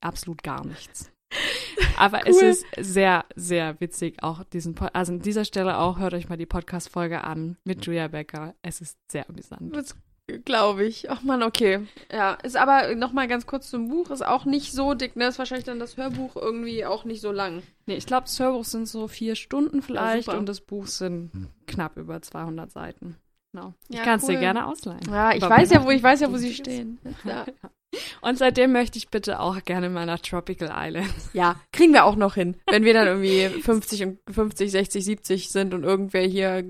absolut gar nichts. Aber es Cool. ist sehr, sehr witzig, auch diesen, Po- also an dieser Stelle auch, hört euch mal die Podcast-Folge an mit Julia Becker. Es ist sehr amüsant. Das glaube ich. Ach man, okay. Ja, ist aber nochmal ganz kurz zum Buch, ist auch nicht so dick, ne? Ist wahrscheinlich dann das Hörbuch irgendwie auch nicht so lang. Nee, ich glaube, das Hörbuch sind so vier Stunden vielleicht super. und das Buch sind knapp über 200 Seiten. Genau. Ich Ja, kann es dir cool. gerne ausleihen. Ja, ich weiß ja, wo ich weiß ja, wo sie stehen. Ja. Und seitdem möchte ich bitte auch gerne mal nach Tropical Island. ja, kriegen wir auch noch hin. Wenn wir dann irgendwie 50 und 50, 60, 70 sind und irgendwer hier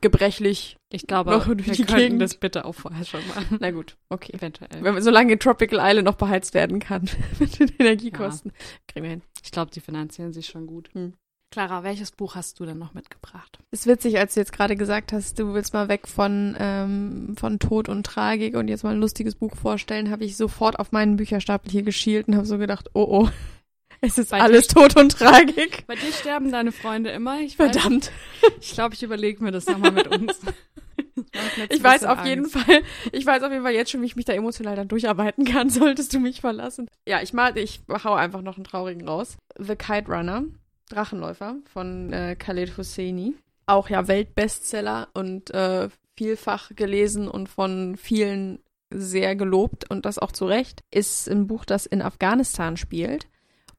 gebrechlich. Ich glaube, Noch wir durch die könnten Gegend. das bitte auch vorher schon machen. Na gut, okay. Eventuell. Wenn, solange Tropical Island noch beheizt werden kann mit den Energiekosten, kriegen wir hin. Ich glaube, die finanzieren sich schon gut. Hm. Clara, welches Buch hast du denn noch mitgebracht? Ist witzig, als du jetzt gerade gesagt hast, du willst mal weg von, ähm, von Tod und Tragik und jetzt mal ein lustiges Buch vorstellen, habe ich sofort auf meinen Bücherstapel hier geschielt und habe so gedacht, oh oh, es ist Bei alles Tod und Tragik. Bei dir sterben deine Freunde immer. Ich weiß, Verdammt. Ich glaube, ich überlege mir das nochmal mit uns. Ich weiß auf jeden Fall, ich weiß auf jeden Fall jetzt schon, wie ich mich da emotional dann durcharbeiten kann, solltest du mich verlassen. Ja, ich mal, ich hau einfach noch einen traurigen raus. The Kite Runner, Drachenläufer von äh, Khaled Hosseini. Auch ja Weltbestseller und äh, vielfach gelesen und von vielen sehr gelobt und das auch zu Recht. Ist ein Buch, das in Afghanistan spielt.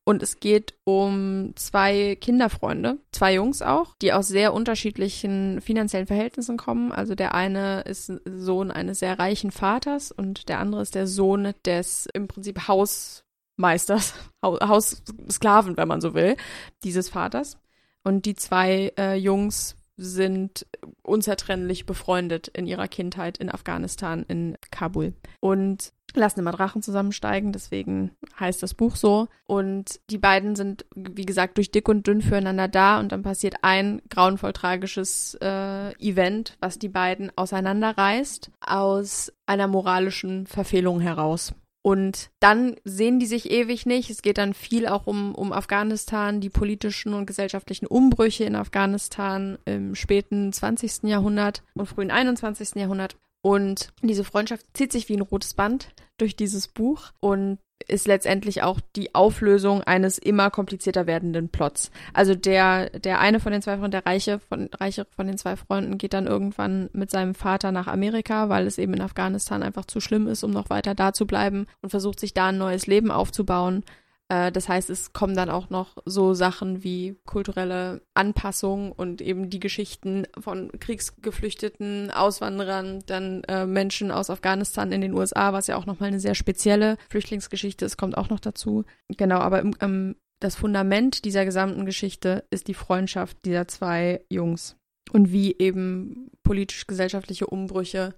Und es geht um zwei Kinderfreunde, zwei Jungs auch, die aus sehr unterschiedlichen finanziellen Verhältnissen kommen. Also der eine ist Sohn eines sehr reichen Vaters und der andere ist der Sohn des im Prinzip Hausmeisters, Hau- Haussklaven, wenn man so will, dieses Vaters. Und die zwei äh, Jungs sind unzertrennlich befreundet in ihrer Kindheit in Afghanistan, in Kabul. Und lassen immer Drachen zusammensteigen, deswegen heißt das Buch so. Und die beiden sind, wie gesagt, durch dick und dünn füreinander da und dann passiert ein grauenvoll tragisches äh, Event, was die beiden auseinanderreißt aus einer moralischen Verfehlung heraus. Und dann sehen die sich ewig nicht. Es geht dann viel auch um, um Afghanistan, die politischen und gesellschaftlichen Umbrüche in Afghanistan im späten 20. Jahrhundert und frühen 21. Jahrhundert. Und diese Freundschaft zieht sich wie ein rotes Band durch dieses Buch und ist letztendlich auch die Auflösung eines immer komplizierter werdenden Plots. Also der, der eine von den zwei Freunden, der Reiche von, Reiche von den zwei Freunden, geht dann irgendwann mit seinem Vater nach Amerika, weil es eben in Afghanistan einfach zu schlimm ist, um noch weiter da zu bleiben und versucht sich da ein neues Leben aufzubauen. Äh, das heißt, es kommen dann auch noch so Sachen wie kulturelle Anpassung und eben die Geschichten von Kriegsgeflüchteten, Auswanderern, dann äh, Menschen aus Afghanistan in den USA, was ja auch nochmal eine sehr spezielle Flüchtlingsgeschichte ist, kommt auch noch dazu. Genau, aber im, ähm, das Fundament dieser gesamten Geschichte ist die Freundschaft dieser zwei Jungs und wie eben politisch-gesellschaftliche Umbrüche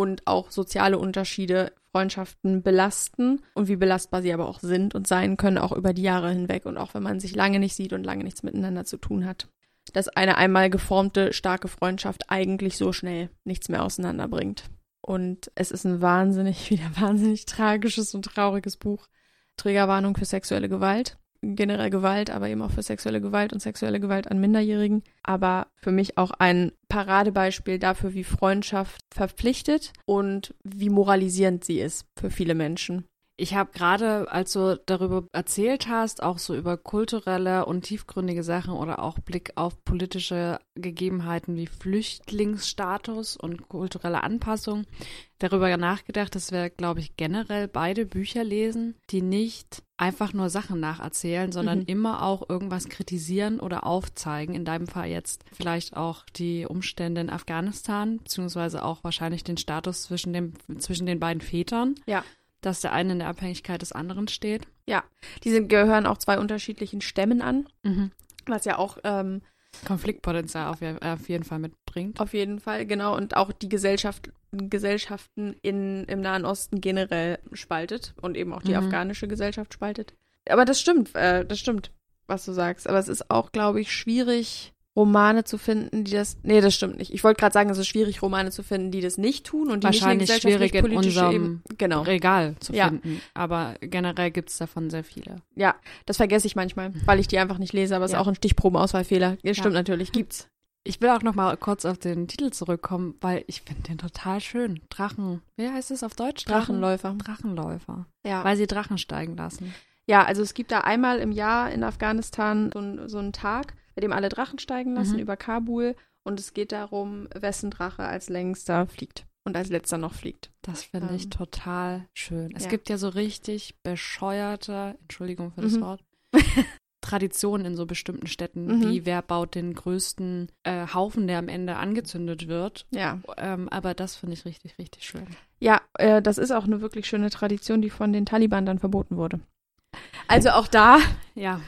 und auch soziale Unterschiede Freundschaften belasten und wie belastbar sie aber auch sind und sein können, auch über die Jahre hinweg und auch wenn man sich lange nicht sieht und lange nichts miteinander zu tun hat. Dass eine einmal geformte, starke Freundschaft eigentlich so schnell nichts mehr auseinanderbringt. Und es ist ein wahnsinnig, wieder wahnsinnig tragisches und trauriges Buch. Trägerwarnung für sexuelle Gewalt. Generell Gewalt, aber eben auch für sexuelle Gewalt und sexuelle Gewalt an Minderjährigen. Aber für mich auch ein Paradebeispiel dafür, wie Freundschaft verpflichtet und wie moralisierend sie ist für viele Menschen. Ich habe gerade, als du darüber erzählt hast, auch so über kulturelle und tiefgründige Sachen oder auch Blick auf politische Gegebenheiten wie Flüchtlingsstatus und kulturelle Anpassung, darüber nachgedacht, dass wir, glaube ich, generell beide Bücher lesen, die nicht einfach nur Sachen nacherzählen, sondern Mhm. immer auch irgendwas kritisieren oder aufzeigen. In deinem Fall jetzt vielleicht auch die Umstände in Afghanistan, beziehungsweise auch wahrscheinlich den Status zwischen, dem, zwischen den beiden Vätern. Ja. Dass der eine in der Abhängigkeit des anderen steht. Die sind, gehören auch zwei unterschiedlichen Stämmen an, Mhm. was ja auch ähm, Konfliktpotenzial auf, auf jeden Fall mitbringt. auf jeden Fall, genau, und auch die Gesellschaft, Gesellschaften in, im Nahen Osten generell spaltet und eben auch die Mhm. afghanische Gesellschaft spaltet. Aber das stimmt, äh, das stimmt, was du sagst. Aber es ist auch, glaube ich, schwierig, Romane zu finden, die das. Nee, das stimmt nicht. Ich wollte gerade sagen, es ist schwierig, Romane zu finden, die das nicht tun und die Wahrscheinlich nicht eine schwierig in unserem Ebene. Genau. Regal zu Ja. finden. Aber generell gibt es davon sehr viele. Ja, das vergesse ich manchmal, weil ich die einfach nicht lese, aber es Ja. ist auch ein Stichprobenauswahlfehler. Ja, stimmt natürlich, gibt's. Ich will auch noch mal kurz auf den Titel zurückkommen, weil ich finde den total schön. Drachen. Wie heißt es auf Deutsch? Drachen- Drachenläufer. Drachenläufer. Ja. Weil sie Drachen steigen lassen. ja, also es gibt da einmal im Jahr in Afghanistan so, ein, so einen Tag, bei dem alle Drachen steigen lassen Mhm. über Kabul und es geht darum, wessen Drache als längster fliegt und als letzter noch fliegt. Das finde Ähm, ich total schön. Es ja. gibt ja so richtig bescheuerte, Entschuldigung für das Mhm. Wort, Traditionen in so bestimmten Städten, Mhm. wie wer baut den größten äh, Haufen, der am Ende angezündet wird. Ja. Ähm, aber das finde ich richtig, richtig schön. Ja, äh, das ist auch eine wirklich schöne Tradition, die von den Taliban dann verboten wurde. Also auch da Ja,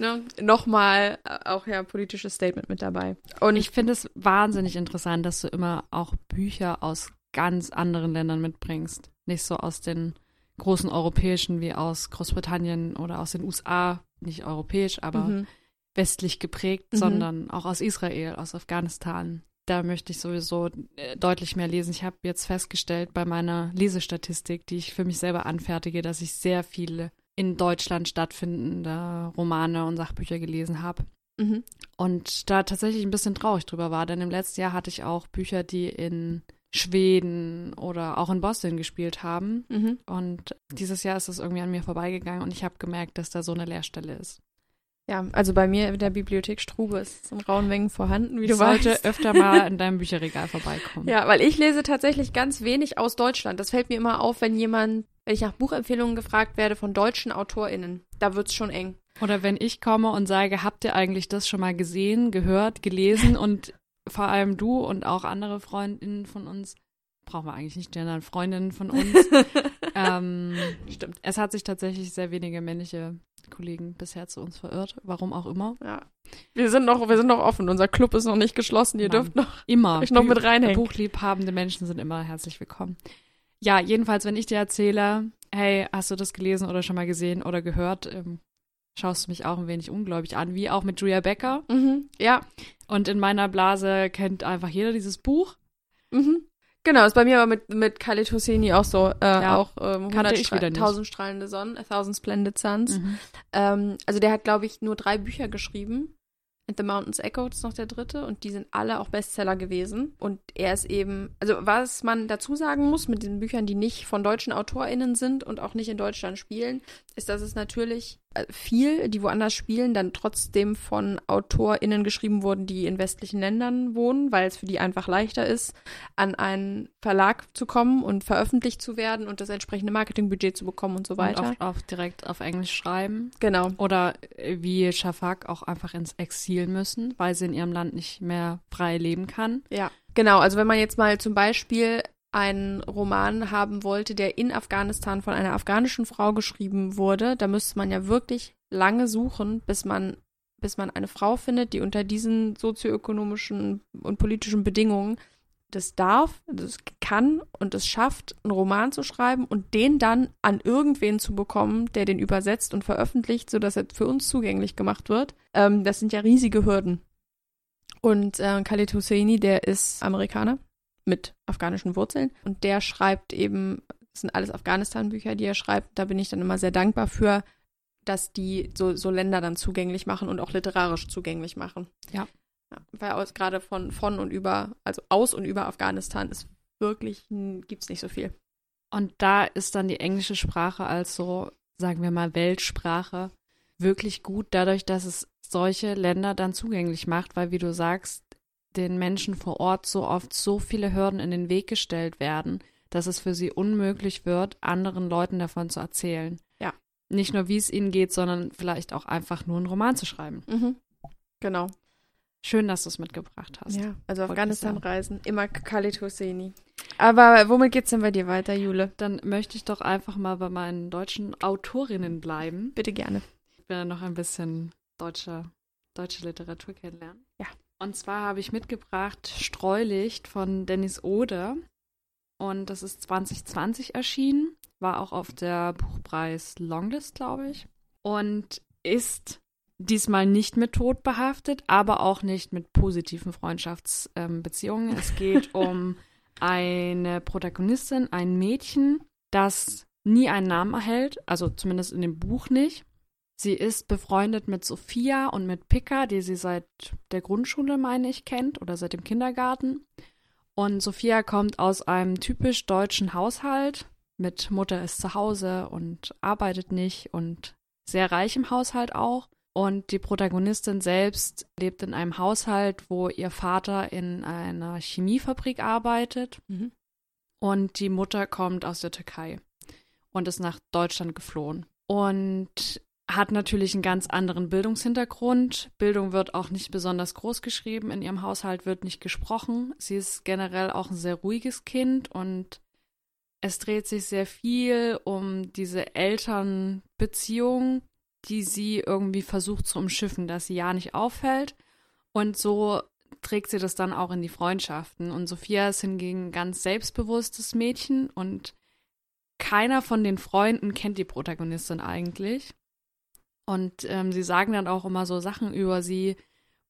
ne, nochmal äh, auch ja politisches Statement mit dabei. Und ich finde es wahnsinnig interessant, dass du immer auch Bücher aus ganz anderen Ländern mitbringst. Nicht so aus den großen europäischen wie aus Großbritannien oder aus den USA, nicht europäisch, aber Mhm. westlich geprägt, Mhm. sondern auch aus Israel, aus Afghanistan. Da möchte ich sowieso äh, deutlich mehr lesen. Ich habe jetzt festgestellt bei meiner Lesestatistik, die ich für mich selber anfertige, dass ich sehr viele in Deutschland stattfindende Romane und Sachbücher gelesen habe. Mhm. Und da tatsächlich ein bisschen traurig drüber war, denn im letzten Jahr hatte ich auch Bücher, die in Schweden oder auch in Boston gespielt haben. Mhm. Und dieses Jahr ist es irgendwie an mir vorbeigegangen und ich habe gemerkt, dass da so eine Leerstelle ist. Ja, also bei mir in der Bibliothek Strube ist es in rauen Mengen vorhanden, wie du sollte weißt. öfter mal in deinem Bücherregal vorbeikommen. Ja, weil ich lese tatsächlich ganz wenig aus Deutschland. Das fällt mir immer auf, wenn jemand, wenn ich nach Buchempfehlungen gefragt werde von deutschen AutorInnen. Da wird's schon eng. Oder wenn ich komme und sage, habt ihr eigentlich das schon mal gesehen, gehört, gelesen und vor allem du und auch andere Freundinnen von uns, brauchen wir eigentlich nicht gendern, Freundinnen von uns. ähm, Stimmt. es hat sich tatsächlich sehr wenige männliche Kollegen bisher zu uns verirrt, warum auch immer. Ja. Wir sind noch, wir sind noch offen. Unser Club ist noch nicht geschlossen. Ihr Mann. dürft noch Immer. euch noch mit reinhängen. Buchliebhabende Menschen sind immer herzlich willkommen. Ja, jedenfalls, wenn ich dir erzähle, hey, hast du das gelesen oder schon mal gesehen oder gehört, ähm, schaust du mich auch ein wenig ungläubig an, wie auch mit Julia Becker. Mhm. Ja. Und in meiner Blase kennt einfach jeder dieses Buch. Mhm. Genau, ist bei mir aber mit, mit Khaled Hosseini auch so. Äh, Ja. Auch ähm, Kannte 100 ich wieder nicht. 1000 strahlende Sonnen, A Thousand Splendid Suns. Mhm. Ähm, also der hat, glaube ich, nur drei Bücher geschrieben. And the Mountains Echo ist noch der dritte und die sind alle auch Bestseller gewesen. Und er ist eben, also was man dazu sagen muss mit den Büchern, die nicht von deutschen AutorInnen sind und auch nicht in Deutschland spielen, ist, dass es natürlich viel, die woanders spielen, dann trotzdem von AutorInnen geschrieben wurden, die in westlichen Ländern wohnen, weil es für die einfach leichter ist, an einen Verlag zu kommen und veröffentlicht zu werden und das entsprechende Marketingbudget zu bekommen und so weiter. Und oft auch direkt auf Englisch schreiben. genau. Oder äh, wie Shafak auch einfach ins Exil müssen, weil sie in ihrem Land nicht mehr frei leben kann. Ja, genau. Also wenn man jetzt mal zum Beispiel einen Roman haben wollte, der in Afghanistan von einer afghanischen Frau geschrieben wurde, da müsste man ja wirklich lange suchen, bis man bis man eine Frau findet, die unter diesen sozioökonomischen und politischen Bedingungen das darf, das kann und es schafft, einen Roman zu schreiben und den dann an irgendwen zu bekommen, der den übersetzt und veröffentlicht, sodass er für uns zugänglich gemacht wird. Ähm, das sind ja riesige Hürden. Und äh, Khaled Hosseini, der ist Amerikaner mit afghanischen Wurzeln und der schreibt eben, das sind alles Afghanistan-Bücher, die er schreibt. Da bin ich dann immer sehr dankbar für, dass die so, so Länder dann zugänglich machen und auch literarisch zugänglich machen. Ja. ja weil aus, gerade von, von und über, also aus und über Afghanistan ist wirklich, gibt es nicht so viel. Und da ist dann die englische Sprache als so, sagen wir mal, Weltsprache wirklich gut, dadurch, dass es solche Länder dann zugänglich macht, weil, wie du sagst, den Menschen vor Ort so oft so viele Hürden in den Weg gestellt werden, dass es für sie unmöglich wird, anderen Leuten davon zu erzählen. Ja. Nicht nur, wie es ihnen geht, sondern vielleicht auch einfach nur einen Roman zu schreiben. Mhm. Genau. Schön, dass du es mitgebracht hast. Ja, also Afghanistan-Reisen, immer Khaled Hosseini. Aber womit geht's denn bei dir weiter, Jule? Dann möchte ich doch einfach mal bei meinen deutschen Autorinnen bleiben. Bitte gerne. Ich will noch ein bisschen deutsche, deutsche Literatur kennenlernen. Ja. Und zwar habe ich mitgebracht Streulicht von Dennis Ode. Und das ist 2020 erschienen. War auch auf der Buchpreis Longlist, glaube ich. Und ist diesmal nicht mit Tod behaftet, aber auch nicht mit positiven Freundschaftsbeziehungen. Ähm, es geht um eine Protagonistin, ein Mädchen, das nie einen Namen erhält, also zumindest in dem Buch nicht. Sie ist befreundet mit Sophia und mit Pika, die sie seit der Grundschule, meine ich, kennt oder seit dem Kindergarten. Und Sophia kommt aus einem typisch deutschen Haushalt. Mit Mutter ist zu Hause und arbeitet nicht und sehr reich im Haushalt auch. Und die Protagonistin selbst lebt in einem Haushalt, wo ihr Vater in einer Chemiefabrik arbeitet. Mhm. Und die Mutter kommt aus der Türkei und ist nach Deutschland geflohen. Und hat natürlich einen ganz anderen Bildungshintergrund. Bildung wird auch nicht besonders groß geschrieben. In ihrem Haushalt wird nicht gesprochen. Sie ist generell auch ein sehr ruhiges Kind und es dreht sich sehr viel um diese Elternbeziehung, die sie irgendwie versucht zu umschiffen, dass sie ja nicht auffällt. Und so trägt sie das dann auch in die Freundschaften. Und Sophia ist hingegen ein ganz selbstbewusstes Mädchen und keiner von den Freunden kennt die Protagonistin eigentlich. Und ähm, sie sagen dann auch immer so Sachen über sie,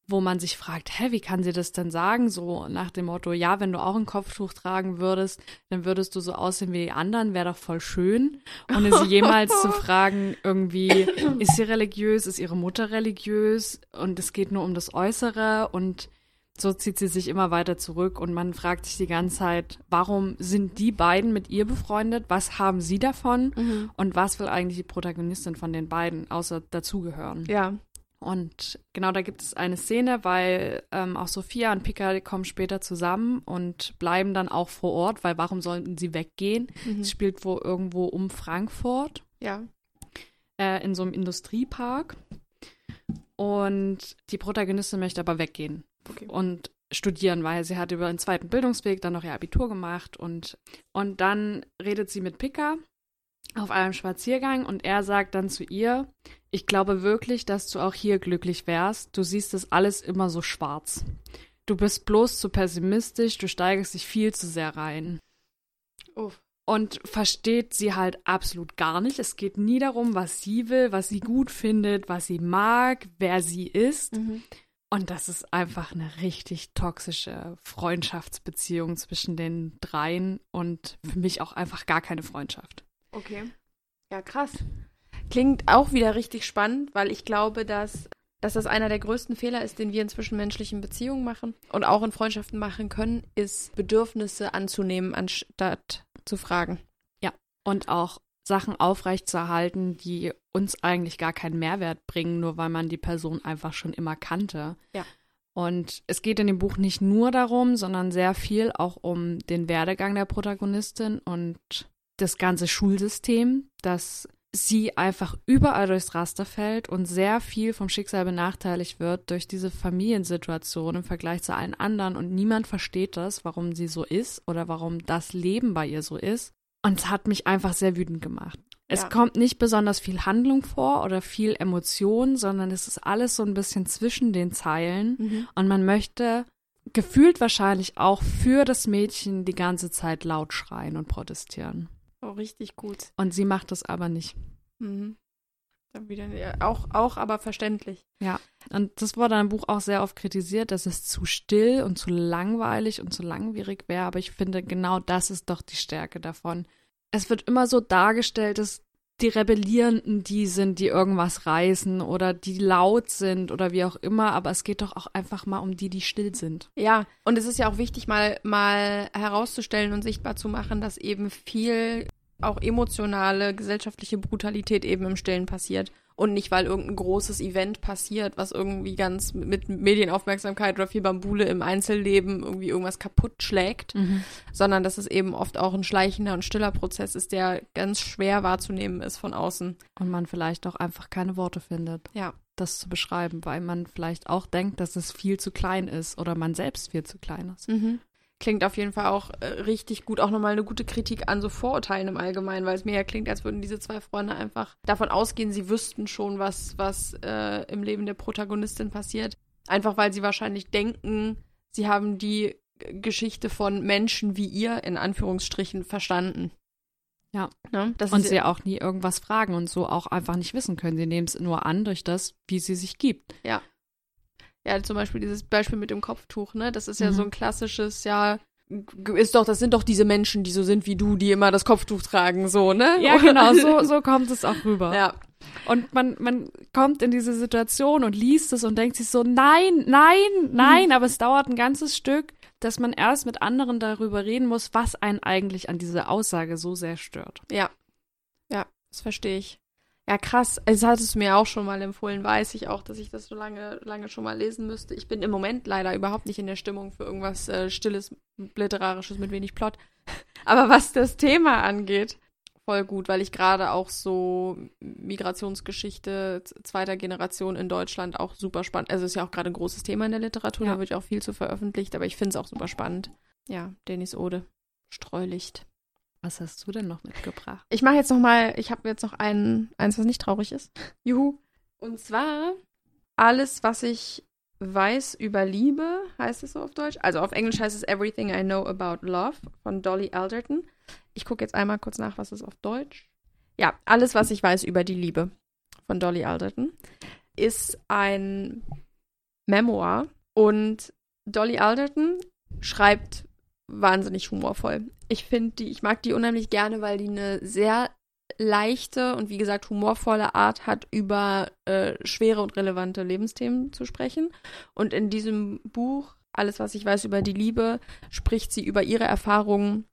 wo man sich fragt, hä, wie kann sie das denn sagen? So nach dem Motto, ja, wenn du auch ein Kopftuch tragen würdest, dann würdest du so aussehen wie die anderen, wäre doch voll schön. Ohne sie jemals zu fragen, irgendwie, ist sie religiös, ist ihre Mutter religiös? Und es geht nur um das Äußere und so zieht sie sich immer weiter zurück und man fragt sich die ganze Zeit, warum sind die beiden mit ihr befreundet? Was haben sie davon? Mhm. Und was will eigentlich die Protagonistin von den beiden, außer dazugehören? Ja. Und genau da gibt es eine Szene, weil ähm, auch Sophia und Pika kommen später zusammen und bleiben dann auch vor Ort, weil warum sollten sie weggehen? Mhm. Es spielt wo irgendwo um Frankfurt. Ja. Äh, in so einem Industriepark. Und die Protagonistin möchte aber weggehen okay. und studieren, weil sie hat über einen zweiten Bildungsweg dann noch ihr Abitur gemacht und, und dann redet sie mit Pika auf einem Spaziergang und er sagt dann zu ihr, ich glaube wirklich, dass du auch hier glücklich wärst. Du siehst das alles immer so schwarz. Du bist bloß zu pessimistisch, du steigerst dich viel zu sehr rein. Uff. Und versteht sie halt absolut gar nicht. Es geht nie darum, was sie will, was sie gut findet, was sie mag, wer sie ist. Mhm. Und das ist einfach eine richtig toxische Freundschaftsbeziehung zwischen den dreien und für mich auch einfach gar keine Freundschaft. Okay. Ja, krass. Klingt auch wieder richtig spannend, weil ich glaube, dass, dass das einer der größten Fehler ist, den wir in zwischenmenschlichen Beziehungen machen und auch in Freundschaften machen können, ist Bedürfnisse anzunehmen, anstatt zu fragen. Ja, und auch Sachen aufrechtzuerhalten, die uns eigentlich gar keinen Mehrwert bringen, nur weil man die Person einfach schon immer kannte. Ja. Und es geht in dem Buch nicht nur darum, sondern sehr viel auch um den Werdegang der Protagonistin und das ganze Schulsystem, dass sie einfach überall durchs Raster fällt und sehr viel vom Schicksal benachteiligt wird durch diese Familiensituation im Vergleich zu allen anderen und niemand versteht das, warum sie so ist oder warum das Leben bei ihr so ist. Und es hat mich einfach sehr wütend gemacht. Es ja. kommt nicht besonders viel Handlung vor oder viel Emotion, sondern es ist alles so ein bisschen zwischen den Zeilen. Mhm. Und man möchte gefühlt wahrscheinlich auch für das Mädchen die ganze Zeit laut schreien und protestieren. Oh, richtig gut. Und sie macht das aber nicht. Mhm. Dann wieder, ja, auch, auch aber verständlich. Ja, und das wurde im Buch auch sehr oft kritisiert, dass es zu still und zu langweilig und zu langwierig wäre. Aber ich finde, genau das ist doch die Stärke davon. Es wird immer so dargestellt, dass die Rebellierenden die sind, die irgendwas reißen oder die laut sind oder wie auch immer, aber es geht doch auch einfach mal um die, die still sind. Ja, und es ist ja auch wichtig, mal, mal herauszustellen und sichtbar zu machen, dass eben viel auch emotionale, gesellschaftliche Brutalität eben im Stillen passiert. Und nicht, weil irgendein großes Event passiert, was irgendwie ganz mit Medienaufmerksamkeit oder viel Bambule im Einzelleben irgendwie irgendwas kaputt schlägt, mhm. sondern dass es eben oft auch ein schleichender und stiller Prozess ist, der ganz schwer wahrzunehmen ist von außen. Und man vielleicht auch einfach keine Worte findet. Ja. Das zu beschreiben, weil man vielleicht auch denkt, dass es viel zu klein ist oder man selbst viel zu klein ist. Mhm klingt auf jeden Fall auch äh, richtig gut. Auch nochmal eine gute Kritik an so Vorurteilen im Allgemeinen, weil es mir ja klingt, als würden diese zwei Freunde einfach davon ausgehen, sie wüssten schon, was, was äh, im Leben der Protagonistin passiert. Einfach weil sie wahrscheinlich denken, sie haben die Geschichte von Menschen wie ihr in Anführungsstrichen verstanden. Ja. Ne? Das Und sie ja auch nie irgendwas fragen und so auch einfach nicht wissen können. Sie nehmen es nur an durch das, wie sie sich gibt. ja, zum Beispiel dieses Beispiel mit dem Kopftuch, ne? Das ist ja Mhm. so ein klassisches, ja, ist doch, das sind doch diese Menschen, die so sind wie du, die immer das Kopftuch tragen, so, ne? Ja, genau, so, so kommt es auch rüber. Ja, Und man, man kommt in diese Situation und liest es und denkt sich so, nein, nein, nein, aber es dauert ein ganzes Stück, dass man erst mit anderen darüber reden muss, was einen eigentlich an dieser Aussage so sehr stört. Ja. Ja, das verstehe ich. Ja, krass. Es hattest du mir auch schon mal empfohlen, weiß ich auch, dass ich das so lange, lange schon mal lesen müsste. Ich bin im Moment leider überhaupt nicht in der Stimmung für irgendwas äh, Stilles, Literarisches mit wenig Plot. Aber was das Thema angeht, voll gut, weil ich gerade auch so Migrationsgeschichte zweiter Generation in Deutschland auch super spannend. Also ist ja auch gerade ein großes Thema in der Literatur, Ja. da wird ja auch viel zu veröffentlicht, aber ich finde es auch super spannend. Ja, Denis Ode. Streulicht. Was hast du denn noch mitgebracht? Ich mache jetzt noch mal, ich habe jetzt noch ein, eins, was nicht traurig ist. Juhu. Und zwar alles, was ich weiß über Liebe, heißt es so auf Deutsch. Also auf Englisch heißt es Everything I Know About Love von Dolly Alderton. Ich gucke jetzt einmal kurz nach, was ist auf Deutsch. Ja, alles, was ich weiß über die Liebe von Dolly Alderton ist ein Memoir und Dolly Alderton schreibt wahnsinnig humorvoll. Ich finde die, ich mag die unheimlich gerne, weil die eine sehr leichte und wie gesagt humorvolle Art hat, über äh, schwere und relevante Lebensthemen zu sprechen. Und in diesem Buch, alles was ich weiß über die Liebe, spricht sie über ihre Erfahrungen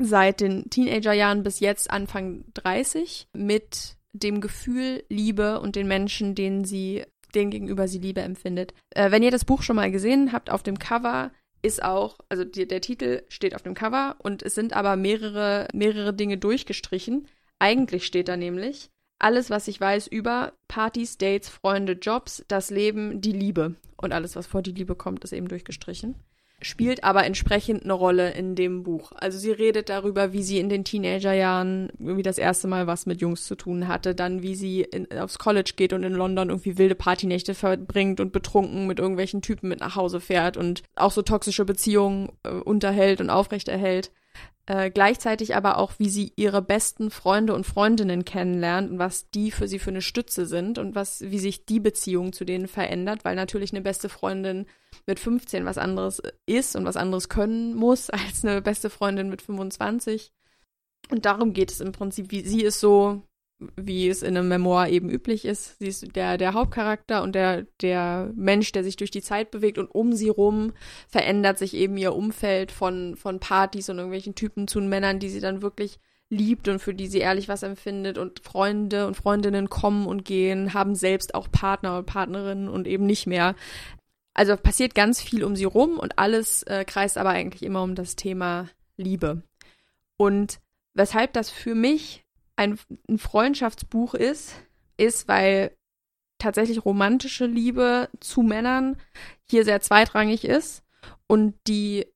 seit den Teenagerjahren bis jetzt Anfang 30 mit dem Gefühl Liebe und den Menschen, denen sie, denen gegenüber sie Liebe empfindet. Äh, wenn ihr das Buch schon mal gesehen habt, auf dem Cover ist auch, also die, der Titel steht auf dem Cover und es sind aber mehrere, mehrere Dinge durchgestrichen. Eigentlich steht da nämlich alles, was ich weiß über Partys, Dates, Freunde, Jobs, das Leben, die Liebe. Und alles, was vor die Liebe kommt, ist eben durchgestrichen. Spielt aber entsprechend eine Rolle in dem Buch. Also sie redet darüber, wie sie in den Teenagerjahren irgendwie das erste Mal was mit Jungs zu tun hatte, dann wie sie in, aufs College geht und in London irgendwie wilde Partynächte verbringt und betrunken mit irgendwelchen Typen mit nach Hause fährt und auch so toxische Beziehungen äh, unterhält und aufrechterhält. Äh, gleichzeitig aber auch, wie sie ihre besten Freunde und Freundinnen kennenlernt und was die für sie für eine Stütze sind und was, wie sich die Beziehung zu denen verändert, weil natürlich eine beste Freundin mit 15 was anderes ist und was anderes können muss als eine beste Freundin mit 25. Und darum geht es im Prinzip, wie sie ist so, wie es in einem Memoir eben üblich ist. Sie ist der, der Hauptcharakter und der, der Mensch, der sich durch die Zeit bewegt und um sie rum verändert sich eben ihr Umfeld von, von Partys und irgendwelchen Typen zu Männern, die sie dann wirklich liebt und für die sie ehrlich was empfindet und Freunde und Freundinnen kommen und gehen, haben selbst auch Partner und Partnerinnen und eben nicht mehr. Also passiert ganz viel um sie rum und alles äh, kreist aber eigentlich immer um das Thema Liebe. Und weshalb das für mich ein, ein Freundschaftsbuch ist, ist, weil tatsächlich romantische Liebe zu Männern hier sehr zweitrangig ist und die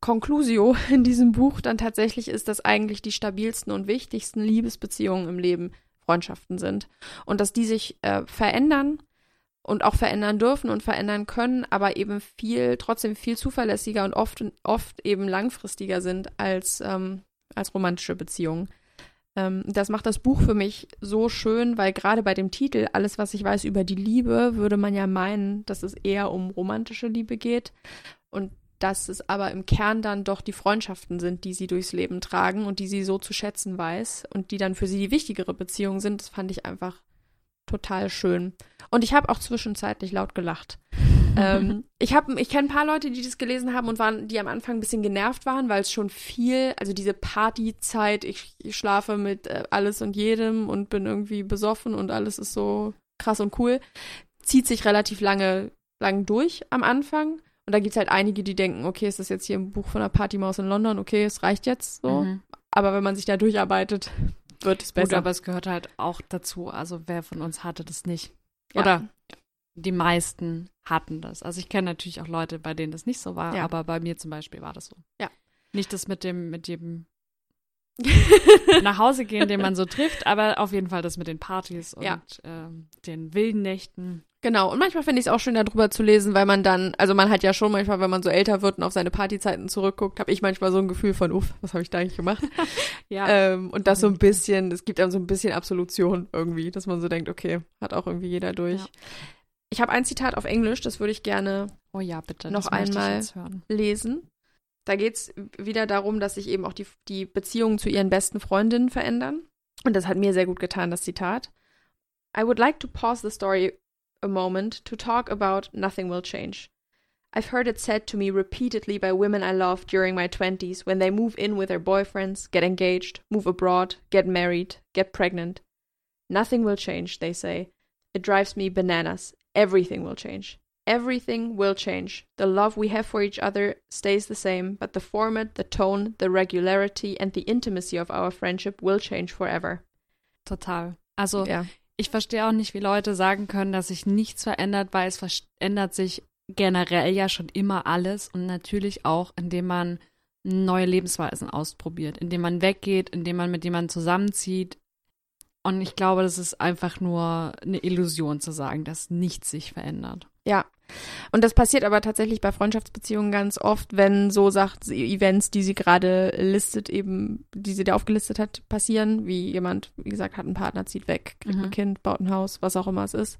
Conclusio in diesem Buch dann tatsächlich ist, dass eigentlich die stabilsten und wichtigsten Liebesbeziehungen im Leben Freundschaften sind und dass die sich äh, verändern und auch verändern dürfen und verändern können, aber eben viel, trotzdem viel zuverlässiger und oft, oft eben langfristiger sind als, ähm, als romantische Beziehungen. Ähm, das macht das Buch für mich so schön, weil gerade bei dem Titel, alles, was ich weiß über die Liebe, würde man ja meinen, dass es eher um romantische Liebe geht und dass es aber im Kern dann doch die Freundschaften sind, die sie durchs Leben tragen und die sie so zu schätzen weiß und die dann für sie die wichtigere Beziehung sind. Das fand ich einfach total schön. Und ich habe auch zwischenzeitlich laut gelacht. ähm, ich habe, ich kenne ein paar Leute, die das gelesen haben und waren, die am Anfang ein bisschen genervt waren, weil es schon viel, also diese Partyzeit, ich, ich schlafe mit äh, alles und jedem und bin irgendwie besoffen und alles ist so krass und cool, zieht sich relativ lange, lang durch am Anfang. Und da gibt's halt einige, die denken, okay, ist das jetzt hier ein Buch von einer Partymaus in London, okay, es reicht jetzt so. Mhm. Aber wenn man sich da durcharbeitet, wird es Gut, besser. aber es gehört halt auch dazu. Also wer von uns hatte das nicht? Ja. Oder die meisten hatten das. Also ich kenne natürlich auch Leute, bei denen das nicht so war, Ja. aber bei mir zum Beispiel war das so. Ja. Nicht das mit dem, mit dem nach Hause gehen, den man so trifft, aber auf jeden Fall das mit den Partys und Ja. ähm, den wilden Nächten. Genau, und manchmal finde ich es auch schön, darüber zu lesen, weil man dann, also man hat ja schon manchmal, wenn man so älter wird und auf seine Partyzeiten zurückguckt, habe ich manchmal so ein Gefühl von, uff, was habe ich da eigentlich gemacht? ja. Ähm, und das so ein bisschen, es gibt einem so ein bisschen Absolution irgendwie, dass man so denkt, okay, hat auch irgendwie jeder durch. Ja. Ich habe ein Zitat auf Englisch, das würde ich gerne oh ja, bitte. noch einmal lesen. Da geht es wieder darum, dass sich eben auch die, die Beziehungen zu ihren besten Freundinnen verändern. Und das hat mir sehr gut getan, das Zitat. I would like to pause the story a moment to talk about nothing will change. I've heard it said to me repeatedly by women I loved during my 20s when they move in with their boyfriends, get engaged, move abroad, get married, get pregnant. Nothing will change, they say. It drives me bananas. Everything will change. Everything will change. The love we have for each other stays the same, but the format, the tone, the regularity, and the intimacy of our friendship will change forever. Total. Also Ja. Ich verstehe auch nicht, wie Leute sagen können, dass sich nichts verändert, weil es verändert sich generell ja schon immer alles und natürlich auch, indem man neue Lebensweisen ausprobiert, indem man weggeht, indem man mit jemandem zusammenzieht. Und ich glaube, das ist einfach nur eine Illusion zu sagen, dass nichts sich verändert. Ja. Und das passiert aber tatsächlich bei Freundschaftsbeziehungen ganz oft, wenn so sagt, Events, die sie gerade listet, eben, die sie da aufgelistet hat, passieren, wie jemand, wie gesagt, hat einen Partner, zieht weg, kriegt Mhm. ein Kind, baut ein Haus, was auch immer es ist.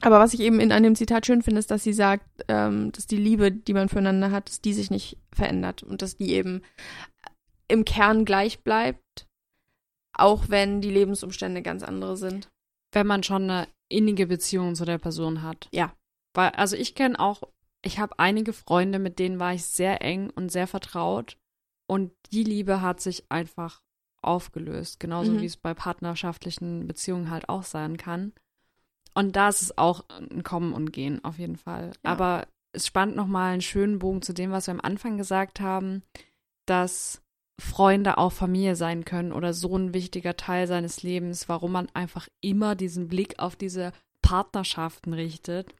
Aber was ich eben in einem Zitat schön finde, ist, dass sie sagt, ähm, dass die Liebe, die man füreinander hat, dass die sich nicht verändert und dass die eben im Kern gleich bleibt, auch wenn die Lebensumstände ganz andere sind. Wenn man schon eine innige Beziehung zu der Person hat. Ja. Weil, also ich kenne auch, ich habe einige Freunde, mit denen war ich sehr eng und sehr vertraut. Und die Liebe hat sich einfach aufgelöst. Genauso Mhm. wie es bei partnerschaftlichen Beziehungen halt auch sein kann. Und da ist es auch ein Kommen und Gehen, auf jeden Fall. Ja. Aber es spannt nochmal einen schönen Bogen zu dem, was wir am Anfang gesagt haben, dass Freunde auch Familie sein können oder so ein wichtiger Teil seines Lebens, warum man einfach immer diesen Blick auf diese Partnerschaften richtet.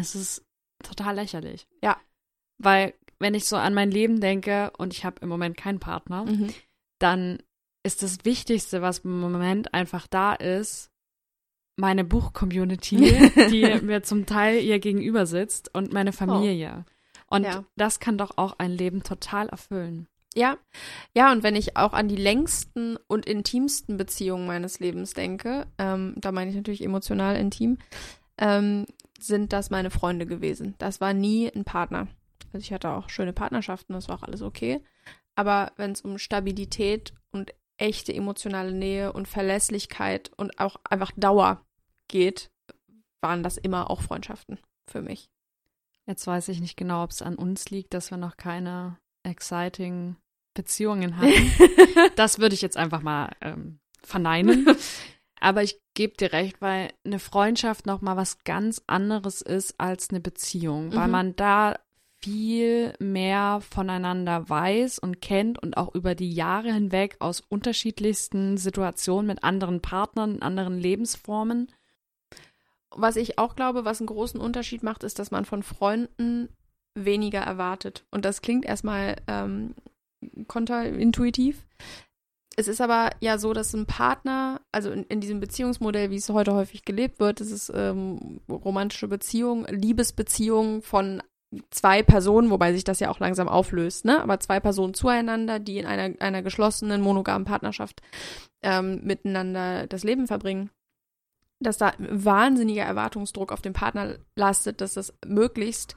Es ist total lächerlich. Ja. Weil, wenn ich so an mein Leben denke und ich habe im Moment keinen Partner, Mhm. dann ist das Wichtigste, was im Moment einfach da ist, meine Buch-Community, die mir zum Teil ihr gegenüber sitzt und meine Familie. Und Ja. das kann doch auch ein Leben total erfüllen. Ja, ja, und wenn ich auch an die längsten und intimsten Beziehungen meines Lebens denke, ähm, da meine ich natürlich emotional intim, ähm, sind das meine Freunde gewesen. Das war nie ein Partner. Also ich hatte auch schöne Partnerschaften, das war auch alles okay. Aber wenn es um Stabilität und echte emotionale Nähe und Verlässlichkeit und auch einfach Dauer geht, waren das immer auch Freundschaften für mich. Jetzt weiß ich nicht genau, ob es an uns liegt, dass wir noch keine exciting Beziehungen hatten. das würde ich jetzt einfach mal ähm, verneinen. Aber ich gebe dir recht, weil eine Freundschaft noch mal was ganz anderes ist als eine Beziehung, weil Mhm. man da viel mehr voneinander weiß und kennt und auch über die Jahre hinweg aus unterschiedlichsten Situationen mit anderen Partnern, anderen Lebensformen. Was ich auch glaube, was einen großen Unterschied macht, ist, dass man von Freunden weniger erwartet. Und das klingt erstmal ähm, konterintuitiv. Es ist aber ja so, dass ein Partner, also in, in diesem Beziehungsmodell, wie es heute häufig gelebt wird, das ist ähm, romantische Beziehung, Liebesbeziehung von zwei Personen, wobei sich das ja auch langsam auflöst, ne? Aber zwei Personen zueinander, die in einer, einer geschlossenen, monogamen Partnerschaft ähm, miteinander das Leben verbringen dass da wahnsinniger Erwartungsdruck auf den Partner lastet, dass das möglichst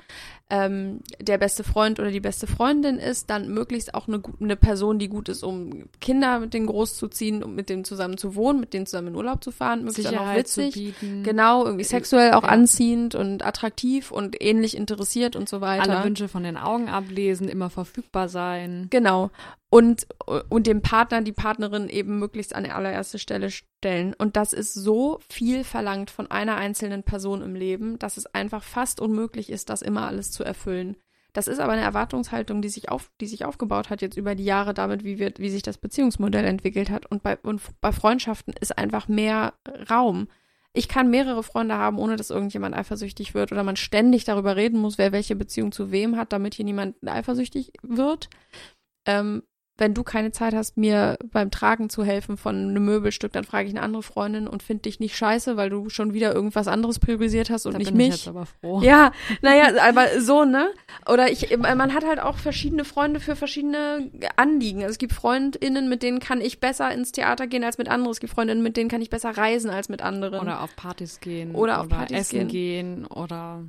ähm, der beste Freund oder die beste Freundin ist, dann möglichst auch eine, eine Person, die gut ist, um Kinder mit denen großzuziehen, um mit denen zusammen zu wohnen, mit denen zusammen in Urlaub zu fahren, möglichst auch noch Sicherheit witzig. Genau, irgendwie sexuell auch Ja. anziehend und attraktiv und ähnlich interessiert und so weiter. Alle Wünsche von den Augen ablesen, immer verfügbar sein. Genau. Und, und dem Partner, die Partnerin eben möglichst an allererste Stelle stellen. Und das ist so viel verlangt von einer einzelnen Person im Leben, dass es einfach fast unmöglich ist, das immer alles zu erfüllen. Das ist aber eine Erwartungshaltung, die sich auf, die sich aufgebaut hat jetzt über die Jahre damit, wie wird, wie sich das Beziehungsmodell entwickelt hat. Und bei, und bei Freundschaften ist einfach mehr Raum. Ich kann mehrere Freunde haben, ohne dass irgendjemand eifersüchtig wird oder man ständig darüber reden muss, wer welche Beziehung zu wem hat, damit hier niemand eifersüchtig wird. Ähm, wenn du keine Zeit hast, mir beim Tragen zu helfen von einem Möbelstück, dann frage ich eine andere Freundin und finde dich nicht scheiße, weil du schon wieder irgendwas anderes priorisiert hast und da nicht bin mich. Ich jetzt aber froh. Ja, naja, aber so, ne? Oder ich, man hat halt auch verschiedene Freunde für verschiedene Anliegen. Also es gibt FreundInnen, mit denen kann ich besser ins Theater gehen als mit anderen. Es gibt Freundinnen, mit denen kann ich besser reisen als mit anderen. Oder auf Partys gehen. Oder auf Partys essen gehen. gehen. Oder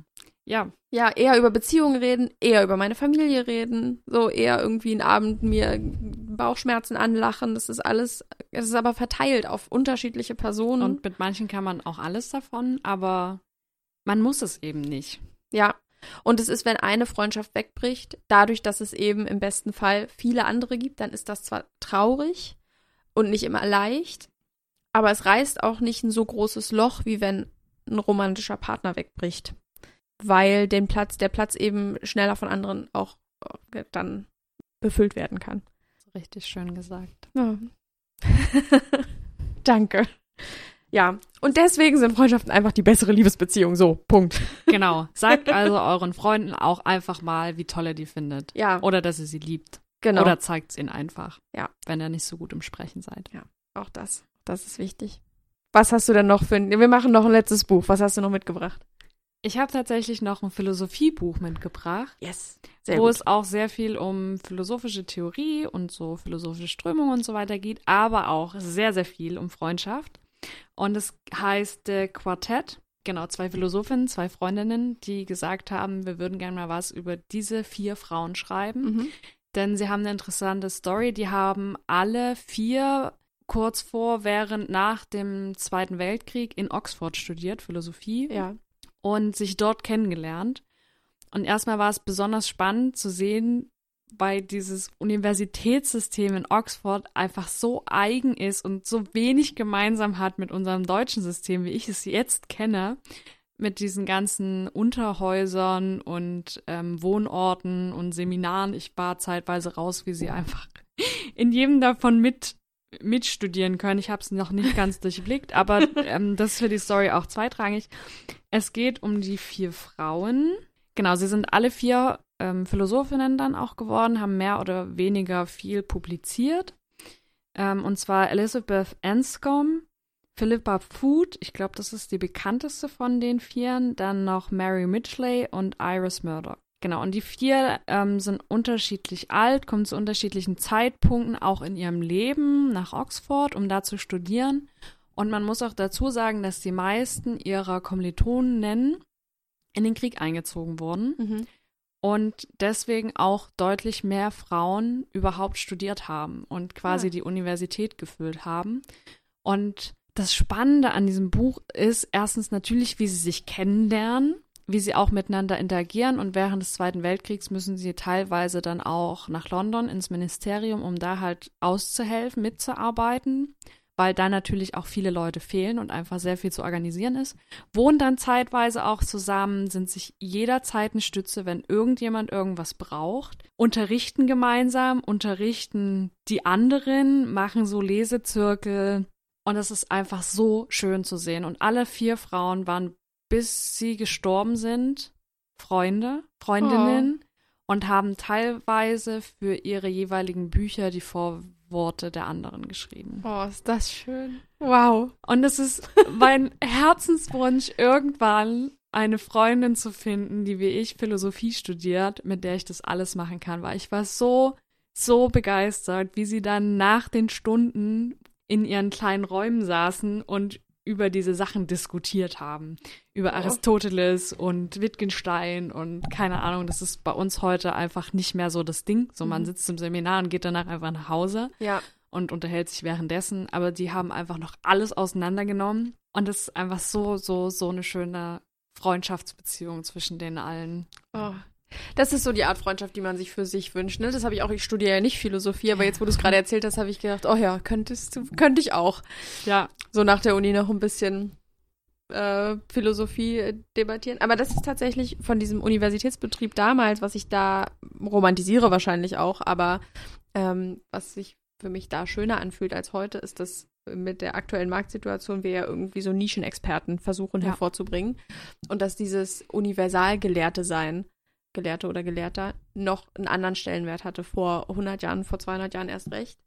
ja. Ja, eher über Beziehungen reden, eher über meine Familie reden, so eher irgendwie einen Abend mir Bauchschmerzen anlachen. Das ist alles, es ist aber verteilt auf unterschiedliche Personen. Und mit manchen kann man auch alles davon, aber man muss es eben nicht. Ja. Und es ist, wenn eine Freundschaft wegbricht, dadurch, dass es eben im besten Fall viele andere gibt, dann ist das zwar traurig und nicht immer leicht, aber es reißt auch nicht ein so großes Loch, wie wenn ein romantischer Partner wegbricht. Weil den Platz, der Platz eben schneller von anderen auch äh, dann befüllt werden kann. Richtig schön gesagt. Ja. Danke. Ja, und deswegen sind Freundschaften einfach die bessere Liebesbeziehung. So, Punkt. Genau. Sagt also euren Freunden auch einfach mal, wie toll ihr die findet. Ja, Oder dass ihr sie liebt. genau. Oder zeigt es ihnen einfach. Ja. Wenn ihr nicht so gut im Sprechen seid. auch das. Das ist wichtig. Was hast du denn noch für ein. Wir machen noch ein letztes Buch. Was hast du noch mitgebracht? Ich habe tatsächlich noch ein Philosophiebuch mitgebracht, Yes. wo es auch sehr viel um philosophische Theorie und so philosophische Strömungen und so weiter geht, aber auch sehr, sehr viel um Freundschaft. Und es heißt äh, Quartett. Genau, zwei Philosophinnen, zwei Freundinnen, die gesagt haben, wir würden gerne mal was über diese vier Frauen schreiben. Mhm. Denn sie haben eine interessante Story. Die haben alle vier kurz vor, während, nach dem Zweiten Weltkrieg in Oxford studiert, Philosophie Ja. Und sich dort kennengelernt. Und erstmal war es besonders spannend zu sehen, weil dieses Universitätssystem in Oxford einfach so eigen ist und so wenig gemeinsam hat mit unserem deutschen System, wie ich es jetzt kenne, mit diesen ganzen Unterhäusern und ähm, Wohnorten und Seminaren. Ich war zeitweise raus, wie sie einfach in jedem davon mit mitstudieren können. Ich habe es noch nicht ganz durchblickt, aber ähm, das ist für die Story auch zweitrangig. Es geht um die vier Frauen. Genau, sie sind alle vier ähm, Philosophinnen dann auch geworden, haben mehr oder weniger viel publiziert. Ähm, und zwar Elizabeth Anscombe, Philippa Food, ich glaube, das ist die bekannteste von den Vieren, dann noch Mary Mitchley und Iris Murdoch. Genau, und die vier ähm, sind unterschiedlich alt, kommen zu unterschiedlichen Zeitpunkten auch in ihrem Leben nach Oxford, um da zu studieren. Und man muss auch dazu sagen, dass die meisten ihrer Kommilitonen in den Krieg eingezogen wurden Mhm. und deswegen auch deutlich mehr Frauen überhaupt studiert haben und quasi Ah. die Universität gefüllt haben. Und das Spannende an diesem Buch ist erstens natürlich, wie sie sich kennenlernen, wie sie auch miteinander interagieren und während des Zweiten Weltkriegs müssen sie teilweise dann auch nach London ins Ministerium, um da halt auszuhelfen, mitzuarbeiten, weil da natürlich auch viele Leute fehlen und einfach sehr viel zu organisieren ist. Wohnen dann zeitweise auch zusammen, sind sich jederzeit eine Stütze, wenn irgendjemand irgendwas braucht, unterrichten gemeinsam, unterrichten die anderen, machen so Lesezirkel und es ist einfach so schön zu sehen. Und alle vier Frauen waren, bis sie gestorben sind, Freunde, Freundinnen und haben teilweise für ihre jeweiligen Bücher die Vorworte der anderen geschrieben. Oh, ist das schön. Wow. Und es ist mein Herzenswunsch, irgendwann eine Freundin zu finden, die wie ich Philosophie studiert, mit der ich das alles machen kann, weil ich war so, so begeistert, wie sie dann nach den Stunden in ihren kleinen Räumen saßen und über diese Sachen diskutiert haben. Über Oh. Aristoteles und Wittgenstein und keine Ahnung, das ist bei uns heute einfach nicht mehr so das Ding. So, man Mhm. sitzt im Seminar und geht danach einfach nach Hause Ja. und unterhält sich währenddessen, aber die haben einfach noch alles auseinandergenommen und das ist einfach so, so, so eine schöne Freundschaftsbeziehung zwischen den allen. Oh. Das ist so die Art Freundschaft, die man sich für sich wünscht. Ne? Das habe ich auch. Ich studiere ja nicht Philosophie, aber jetzt, wo du es gerade erzählt hast, habe ich gedacht, oh ja, könntest du, könnte ich auch. Ja, So nach der Uni noch ein bisschen äh, Philosophie äh, debattieren. Aber das ist tatsächlich von diesem Universitätsbetrieb damals, was ich da romantisiere wahrscheinlich auch, aber ähm, was sich für mich da schöner anfühlt als heute, ist, dass mit der aktuellen Marktsituation wir ja irgendwie so Nischenexperten versuchen Ja. hervorzubringen und dass dieses Universalgelehrte sein Gelehrte oder Gelehrter, noch einen anderen Stellenwert hatte, vor 100 Jahren, vor 200 Jahren erst recht.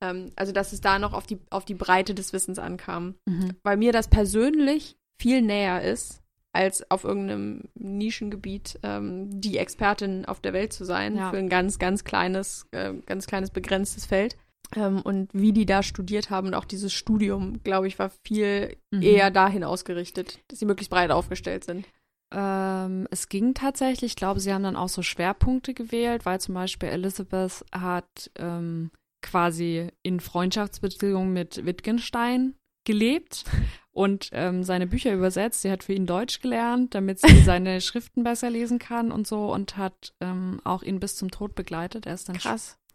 Ähm, also, dass es da noch auf die, auf die Breite des Wissens ankam. Mhm. Weil mir das persönlich viel näher ist, als auf irgendeinem Nischengebiet ähm, die Expertin auf der Welt zu sein Ja. für ein ganz, ganz kleines, äh, ganz kleines begrenztes Feld. Ähm, und wie die da studiert haben und auch dieses Studium, glaube ich, war viel Mhm. eher dahin ausgerichtet, dass sie möglichst breit aufgestellt sind. Ähm, es ging tatsächlich, ich glaube, sie haben dann auch so Schwerpunkte gewählt, weil zum Beispiel Elizabeth hat ähm, quasi in Freundschaftsbeziehungen mit Wittgenstein gelebt und ähm, seine Bücher übersetzt. Sie hat für ihn Deutsch gelernt, damit sie seine Schriften besser lesen kann und so und hat ähm, auch ihn bis zum Tod begleitet. Er ist dann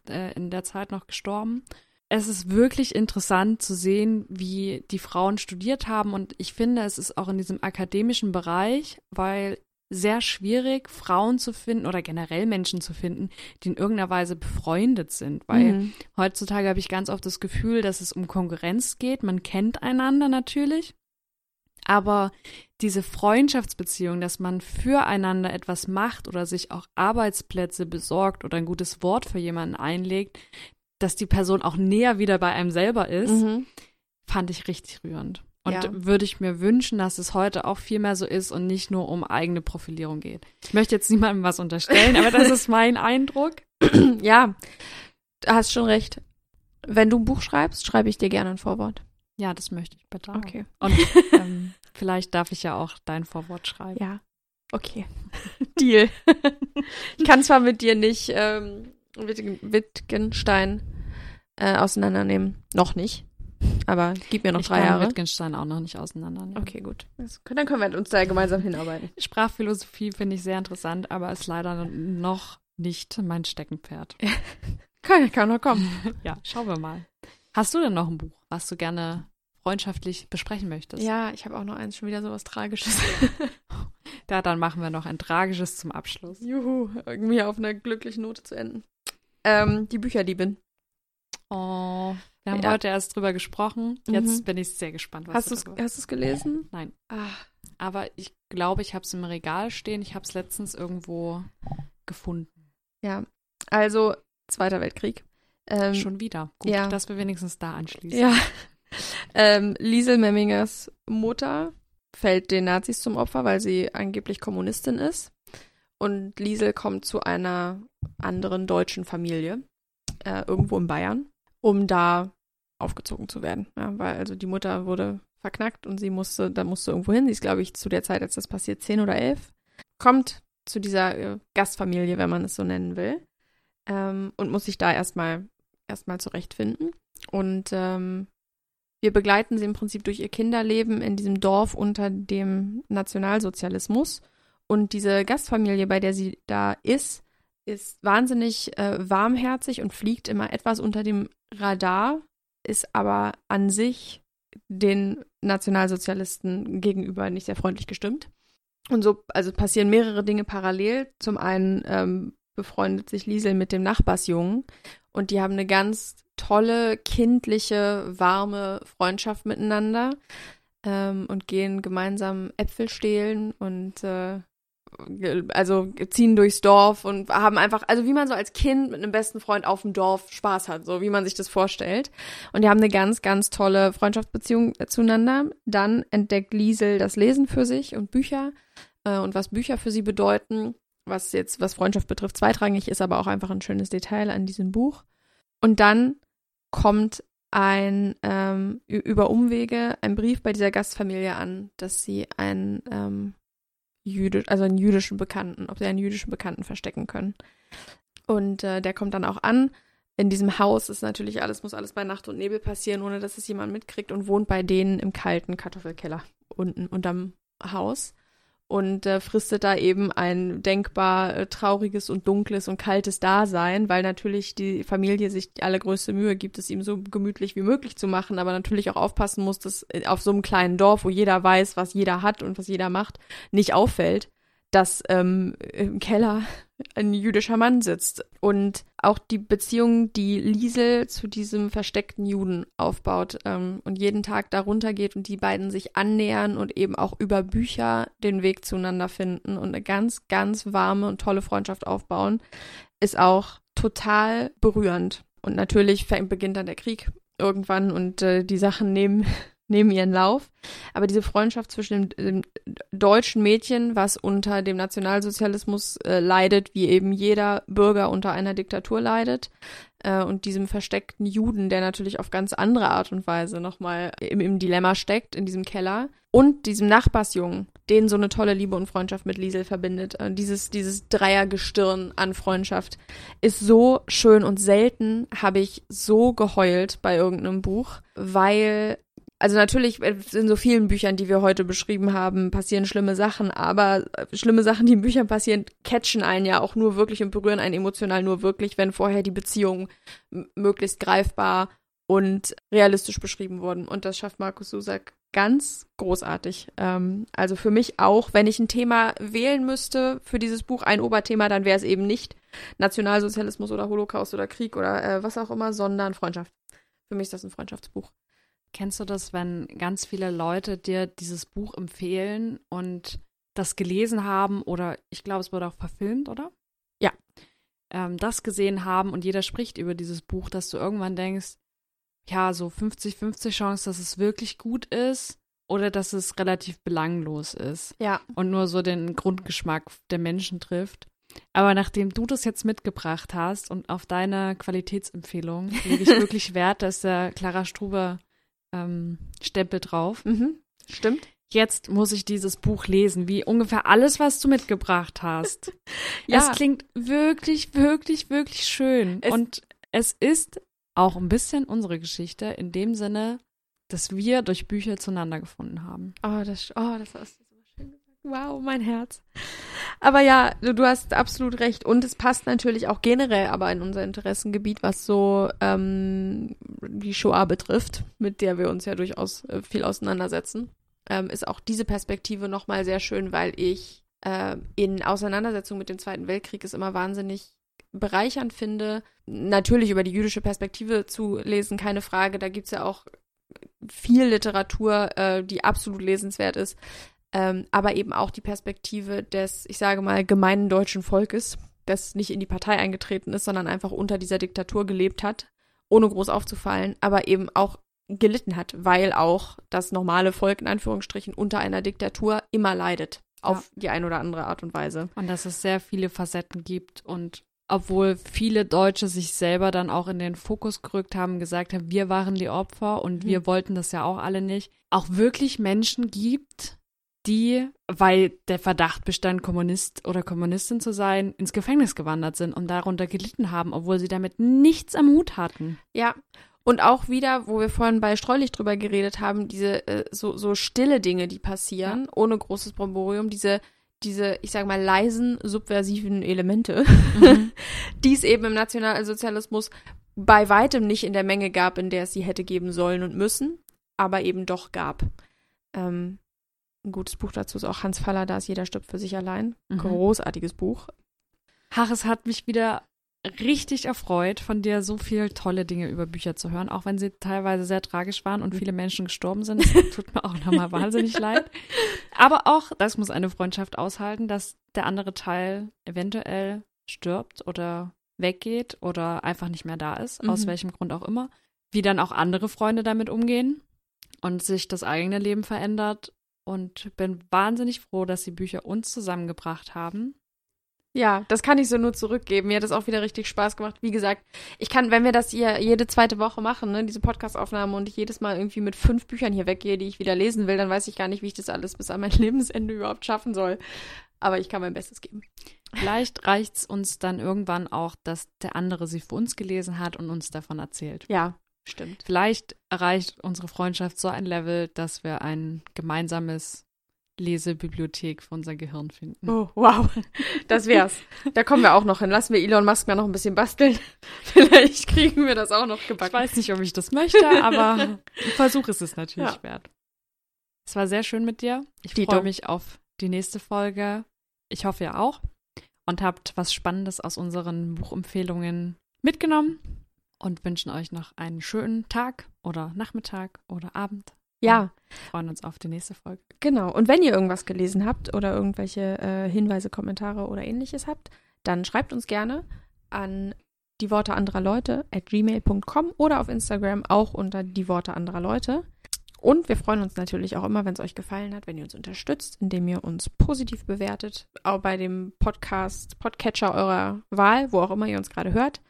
äh, in der Zeit noch gestorben. Es ist wirklich interessant zu sehen, wie die Frauen studiert haben und ich finde, es ist auch in diesem akademischen Bereich, weil sehr schwierig, Frauen zu finden oder generell Menschen zu finden, die in irgendeiner Weise befreundet sind, weil Mhm. heutzutage habe ich ganz oft das Gefühl, dass es um Konkurrenz geht. Man kennt einander natürlich, aber diese Freundschaftsbeziehung, dass man füreinander etwas macht oder sich auch Arbeitsplätze besorgt oder ein gutes Wort für jemanden einlegt, dass die Person auch näher wieder bei einem selber ist, Mhm. fand ich richtig rührend. Und Ja. würde ich mir wünschen, dass es heute auch viel mehr so ist und nicht nur um eigene Profilierung geht. Ich möchte jetzt niemandem was unterstellen, aber das ist mein Eindruck. Ja, du hast schon recht. Wenn du ein Buch schreibst, schreibe ich dir gerne ein Vorwort. Ja, das möchte ich bitte auch. Okay. Und ähm, vielleicht darf ich ja auch dein Vorwort schreiben. Ja. Okay. Deal. ich kann zwar mit dir nicht ähm, Wittgenstein äh, auseinandernehmen. Noch nicht. Aber gib mir noch ich drei kann Jahre. Wittgenstein auch noch nicht auseinandernehmen. Okay, gut. Dann können wir uns da gemeinsam hinarbeiten. Sprachphilosophie finde ich sehr interessant, aber ist leider noch nicht mein Steckenpferd. Kann, kann noch kommen. ja, schauen wir mal. Hast du denn noch ein Buch, was du gerne freundschaftlich besprechen möchtest? Ja, ich habe auch noch eins, schon wieder sowas Tragisches. Ja, dann machen wir noch ein tragisches zum Abschluss. Juhu, irgendwie auf einer glücklichen Note zu enden. Ähm, die Bücherdiebin. Oh, wir haben Ja. heute erst drüber gesprochen. Jetzt Mhm. bin ich sehr gespannt, was Hast du es gelesen? Nein. Ah, Aber ich glaube, ich habe es im Regal stehen. Ich habe es letztens irgendwo gefunden. ja. Also, Zweiter Weltkrieg. Ähm, Schon wieder. Gut, ja. dass wir wenigstens da anschließen. Ja. Ähm, Liesel Memmingers Mutter fällt den Nazis zum Opfer, weil sie angeblich Kommunistin ist. Und Liesel kommt zu einer anderen deutschen Familie, äh, irgendwo in Bayern, um da aufgezogen zu werden. Ja, weil also die Mutter wurde verknackt und sie musste, da musste irgendwo hin. Sie ist, glaube ich, zu der Zeit, als das passiert, zehn oder elf. Kommt zu dieser äh, Gastfamilie, wenn man es so nennen will. Ähm, und muss sich da erstmal erstmal zurechtfinden. Und ähm, wir begleiten sie im Prinzip durch ihr Kinderleben in diesem Dorf unter dem Nationalsozialismus. Und diese Gastfamilie, bei der sie da ist, ist wahnsinnig äh, warmherzig und fliegt immer etwas unter dem Radar, ist aber an sich den Nationalsozialisten gegenüber nicht sehr freundlich gestimmt. Und so, also passieren mehrere Dinge parallel. Zum einen ähm, befreundet sich Liesel mit dem Nachbarsjungen und die haben eine ganz tolle, kindliche, warme Freundschaft miteinander ähm, und gehen gemeinsam Äpfel stehlen und äh, also ziehen durchs Dorf und haben einfach, also wie man so als Kind mit einem besten Freund auf dem Dorf Spaß hat, so wie man sich das vorstellt. Und die haben eine ganz, ganz tolle Freundschaftsbeziehung zueinander. Dann entdeckt Liesel das Lesen für sich und Bücher äh, und was Bücher für sie bedeuten, was jetzt, was Freundschaft betrifft, zweitrangig ist, aber auch einfach ein schönes Detail an diesem Buch. Und dann kommt ein ähm, über Umwege ein Brief bei dieser Gastfamilie an, dass sie einen ähm, jüdisch, also einen jüdischen Bekannten, ob sie einen jüdischen Bekannten verstecken können. Und äh, der kommt dann auch an. In diesem Haus ist natürlich alles, muss alles bei Nacht und Nebel passieren, ohne dass es jemand mitkriegt und wohnt bei denen im kalten Kartoffelkeller unten unterm Haus und äh, fristet da eben ein denkbar äh, trauriges und dunkles und kaltes Dasein, weil natürlich die Familie sich die allergrößte Mühe gibt, es ihm so gemütlich wie möglich zu machen, aber natürlich auch aufpassen muss, dass äh, auf so einem kleinen Dorf, wo jeder weiß, was jeder hat und was jeder macht, nicht auffällt, dass ähm, im Keller ein jüdischer Mann sitzt. Und auch die Beziehung, die Liesel zu diesem versteckten Juden aufbaut ähm, und jeden Tag darunter geht und die beiden sich annähern und eben auch über Bücher den Weg zueinander finden und eine ganz, ganz warme und tolle Freundschaft aufbauen, ist auch total berührend. Und natürlich beginnt dann der Krieg irgendwann und äh, die Sachen nehmen nehmen ihren Lauf. Aber diese Freundschaft zwischen dem, dem deutschen Mädchen, was unter dem Nationalsozialismus äh, leidet, wie eben jeder Bürger unter einer Diktatur leidet, äh, und diesem versteckten Juden, der natürlich auf ganz andere Art und Weise nochmal im, im Dilemma steckt, in diesem Keller, und diesem Nachbarsjungen, den so eine tolle Liebe und Freundschaft mit Liesel verbindet. Äh, dieses, dieses Dreiergestirn an Freundschaft ist so schön und selten habe ich so geheult bei irgendeinem Buch, weil also natürlich äh, in so vielen Büchern, die wir heute beschrieben haben, passieren schlimme Sachen, aber äh, schlimme Sachen, die in Büchern passieren, catchen einen ja auch nur wirklich und berühren einen emotional nur wirklich, wenn vorher die Beziehungen möglichst greifbar und realistisch beschrieben wurden. Und das schafft Markus Susak ganz großartig. Ähm, also für mich auch, wenn ich ein Thema wählen müsste für dieses Buch, ein Oberthema, dann wäre es eben nicht Nationalsozialismus oder Holocaust oder Krieg oder äh, was auch immer, sondern Freundschaft. Für mich ist das ein Freundschaftsbuch. Kennst du das, wenn ganz viele Leute dir dieses Buch empfehlen und das gelesen haben oder ich glaube, es wurde auch verfilmt, oder? Ja. Ähm, das gesehen haben und jeder spricht über dieses Buch, dass du irgendwann denkst, ja, so 50-50 Chance, dass es wirklich gut ist oder dass es relativ belanglos ist. Ja. Und nur so den Grundgeschmack der Menschen trifft. Aber nachdem du das jetzt mitgebracht hast und auf deine Qualitätsempfehlung lege ich wirklich Wert, dass der Clara Struber ähm, Stempel drauf. Mhm. Stimmt. Jetzt muss ich dieses Buch lesen, wie ungefähr alles, was du mitgebracht hast. ja. Es klingt wirklich, wirklich, wirklich schön. Es Und es ist auch ein bisschen unsere Geschichte in dem Sinne, dass wir durch Bücher zueinander gefunden haben. Oh, das, oh, das hast du so schön gesagt. Wow, mein Herz. Aber ja, du, du, hast absolut recht. Und es passt natürlich auch generell aber in unser Interessengebiet, was so ähm, die Shoah betrifft, mit der wir uns ja durchaus äh, viel auseinandersetzen. Ähm, ist auch diese Perspektive nochmal sehr schön, weil ich äh, in Auseinandersetzung mit dem Zweiten Weltkrieg es immer wahnsinnig bereichernd finde, natürlich über die jüdische Perspektive zu lesen, keine Frage. Da gibt's ja auch viel Literatur, äh, die absolut lesenswert ist ähm, aber eben auch die Perspektive des, ich sage mal, gemeinen deutschen Volkes, das nicht in die Partei eingetreten ist, sondern einfach unter dieser Diktatur gelebt hat, ohne groß aufzufallen, aber eben auch gelitten hat, weil auch das normale Volk in Anführungsstrichen unter einer Diktatur immer leidet, auf ja. die eine oder andere Art und Weise. Und dass es sehr viele Facetten gibt und obwohl viele Deutsche sich selber dann auch in den Fokus gerückt haben, gesagt haben, wir waren die Opfer und mhm. wir wollten das ja auch alle nicht, auch wirklich Menschen gibt, die, weil der Verdacht bestand, Kommunist oder Kommunistin zu sein, ins Gefängnis gewandert sind und darunter gelitten haben, obwohl sie damit nichts am Hut hatten. Ja. Und auch wieder, wo wir vorhin bei Streulich drüber geredet haben, diese äh, so, so stille Dinge, die passieren, ja. ohne großes Bromborium, diese, diese, ich sag mal, leisen, subversiven Elemente, mhm. die es eben im Nationalsozialismus bei weitem nicht in der Menge gab, in der es sie hätte geben sollen und müssen, aber eben doch gab. Ähm, ein gutes Buch dazu ist auch Hans Faller, da ist jeder stirbt für sich allein. Mhm. Großartiges Buch. Ach, es hat mich wieder richtig erfreut, von dir so viele tolle Dinge über Bücher zu hören, auch wenn sie teilweise sehr tragisch waren und mhm. viele Menschen gestorben sind. Das tut mir auch nochmal wahnsinnig leid. Aber auch, das muss eine Freundschaft aushalten, dass der andere Teil eventuell stirbt oder weggeht oder einfach nicht mehr da ist, mhm. aus welchem Grund auch immer. Wie dann auch andere Freunde damit umgehen und sich das eigene Leben verändert und bin wahnsinnig froh, dass die Bücher uns zusammengebracht haben. Ja, das kann ich so nur zurückgeben. Mir hat das auch wieder richtig Spaß gemacht. Wie gesagt, ich kann, wenn wir das hier jede zweite Woche machen, ne, diese Podcast-Aufnahme und ich jedes Mal irgendwie mit fünf Büchern hier weggehe, die ich wieder lesen will, dann weiß ich gar nicht, wie ich das alles bis an mein Lebensende überhaupt schaffen soll. Aber ich kann mein Bestes geben. Vielleicht reicht es uns dann irgendwann auch, dass der andere sie für uns gelesen hat und uns davon erzählt. Ja, Stimmt. Vielleicht erreicht unsere Freundschaft so ein Level, dass wir ein gemeinsames Lesebibliothek für unser Gehirn finden. Oh, wow. Das wär's. Da kommen wir auch noch hin. Lassen wir Elon Musk mal noch ein bisschen basteln. Vielleicht kriegen wir das auch noch gebacken. Ich weiß nicht, ob ich das möchte, aber ein Versuch ist es natürlich ja. wert. Es war sehr schön mit dir. Ich freue mich auf die nächste Folge. Ich hoffe ihr auch. Und habt was Spannendes aus unseren Buchempfehlungen mitgenommen und wünschen euch noch einen schönen Tag oder Nachmittag oder Abend. Ja. Und freuen uns auf die nächste Folge. Genau. Und wenn ihr irgendwas gelesen habt oder irgendwelche äh, Hinweise, Kommentare oder ähnliches habt, dann schreibt uns gerne an die Worte anderer Leute at gmail.com oder auf Instagram auch unter die Worte anderer Leute. Und wir freuen uns natürlich auch immer, wenn es euch gefallen hat, wenn ihr uns unterstützt, indem ihr uns positiv bewertet, auch bei dem Podcast, Podcatcher eurer Wahl, wo auch immer ihr uns gerade hört.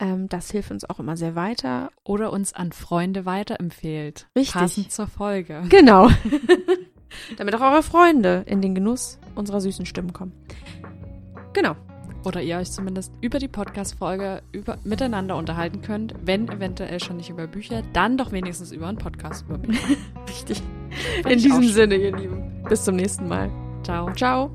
Ähm, das hilft uns auch immer sehr weiter. Oder uns an Freunde weiterempfehlt. Richtig. Passend zur Folge. Genau. Damit auch eure Freunde in den Genuss unserer süßen Stimmen kommen. Genau. Oder ihr euch zumindest über die Podcast-Folge miteinander unterhalten könnt. Wenn eventuell schon nicht über Bücher, dann doch wenigstens über einen Podcast über Bücher. Richtig. Fand In diesem. Sinne, ihr Lieben. Bis zum nächsten Mal. Ciao. Ciao.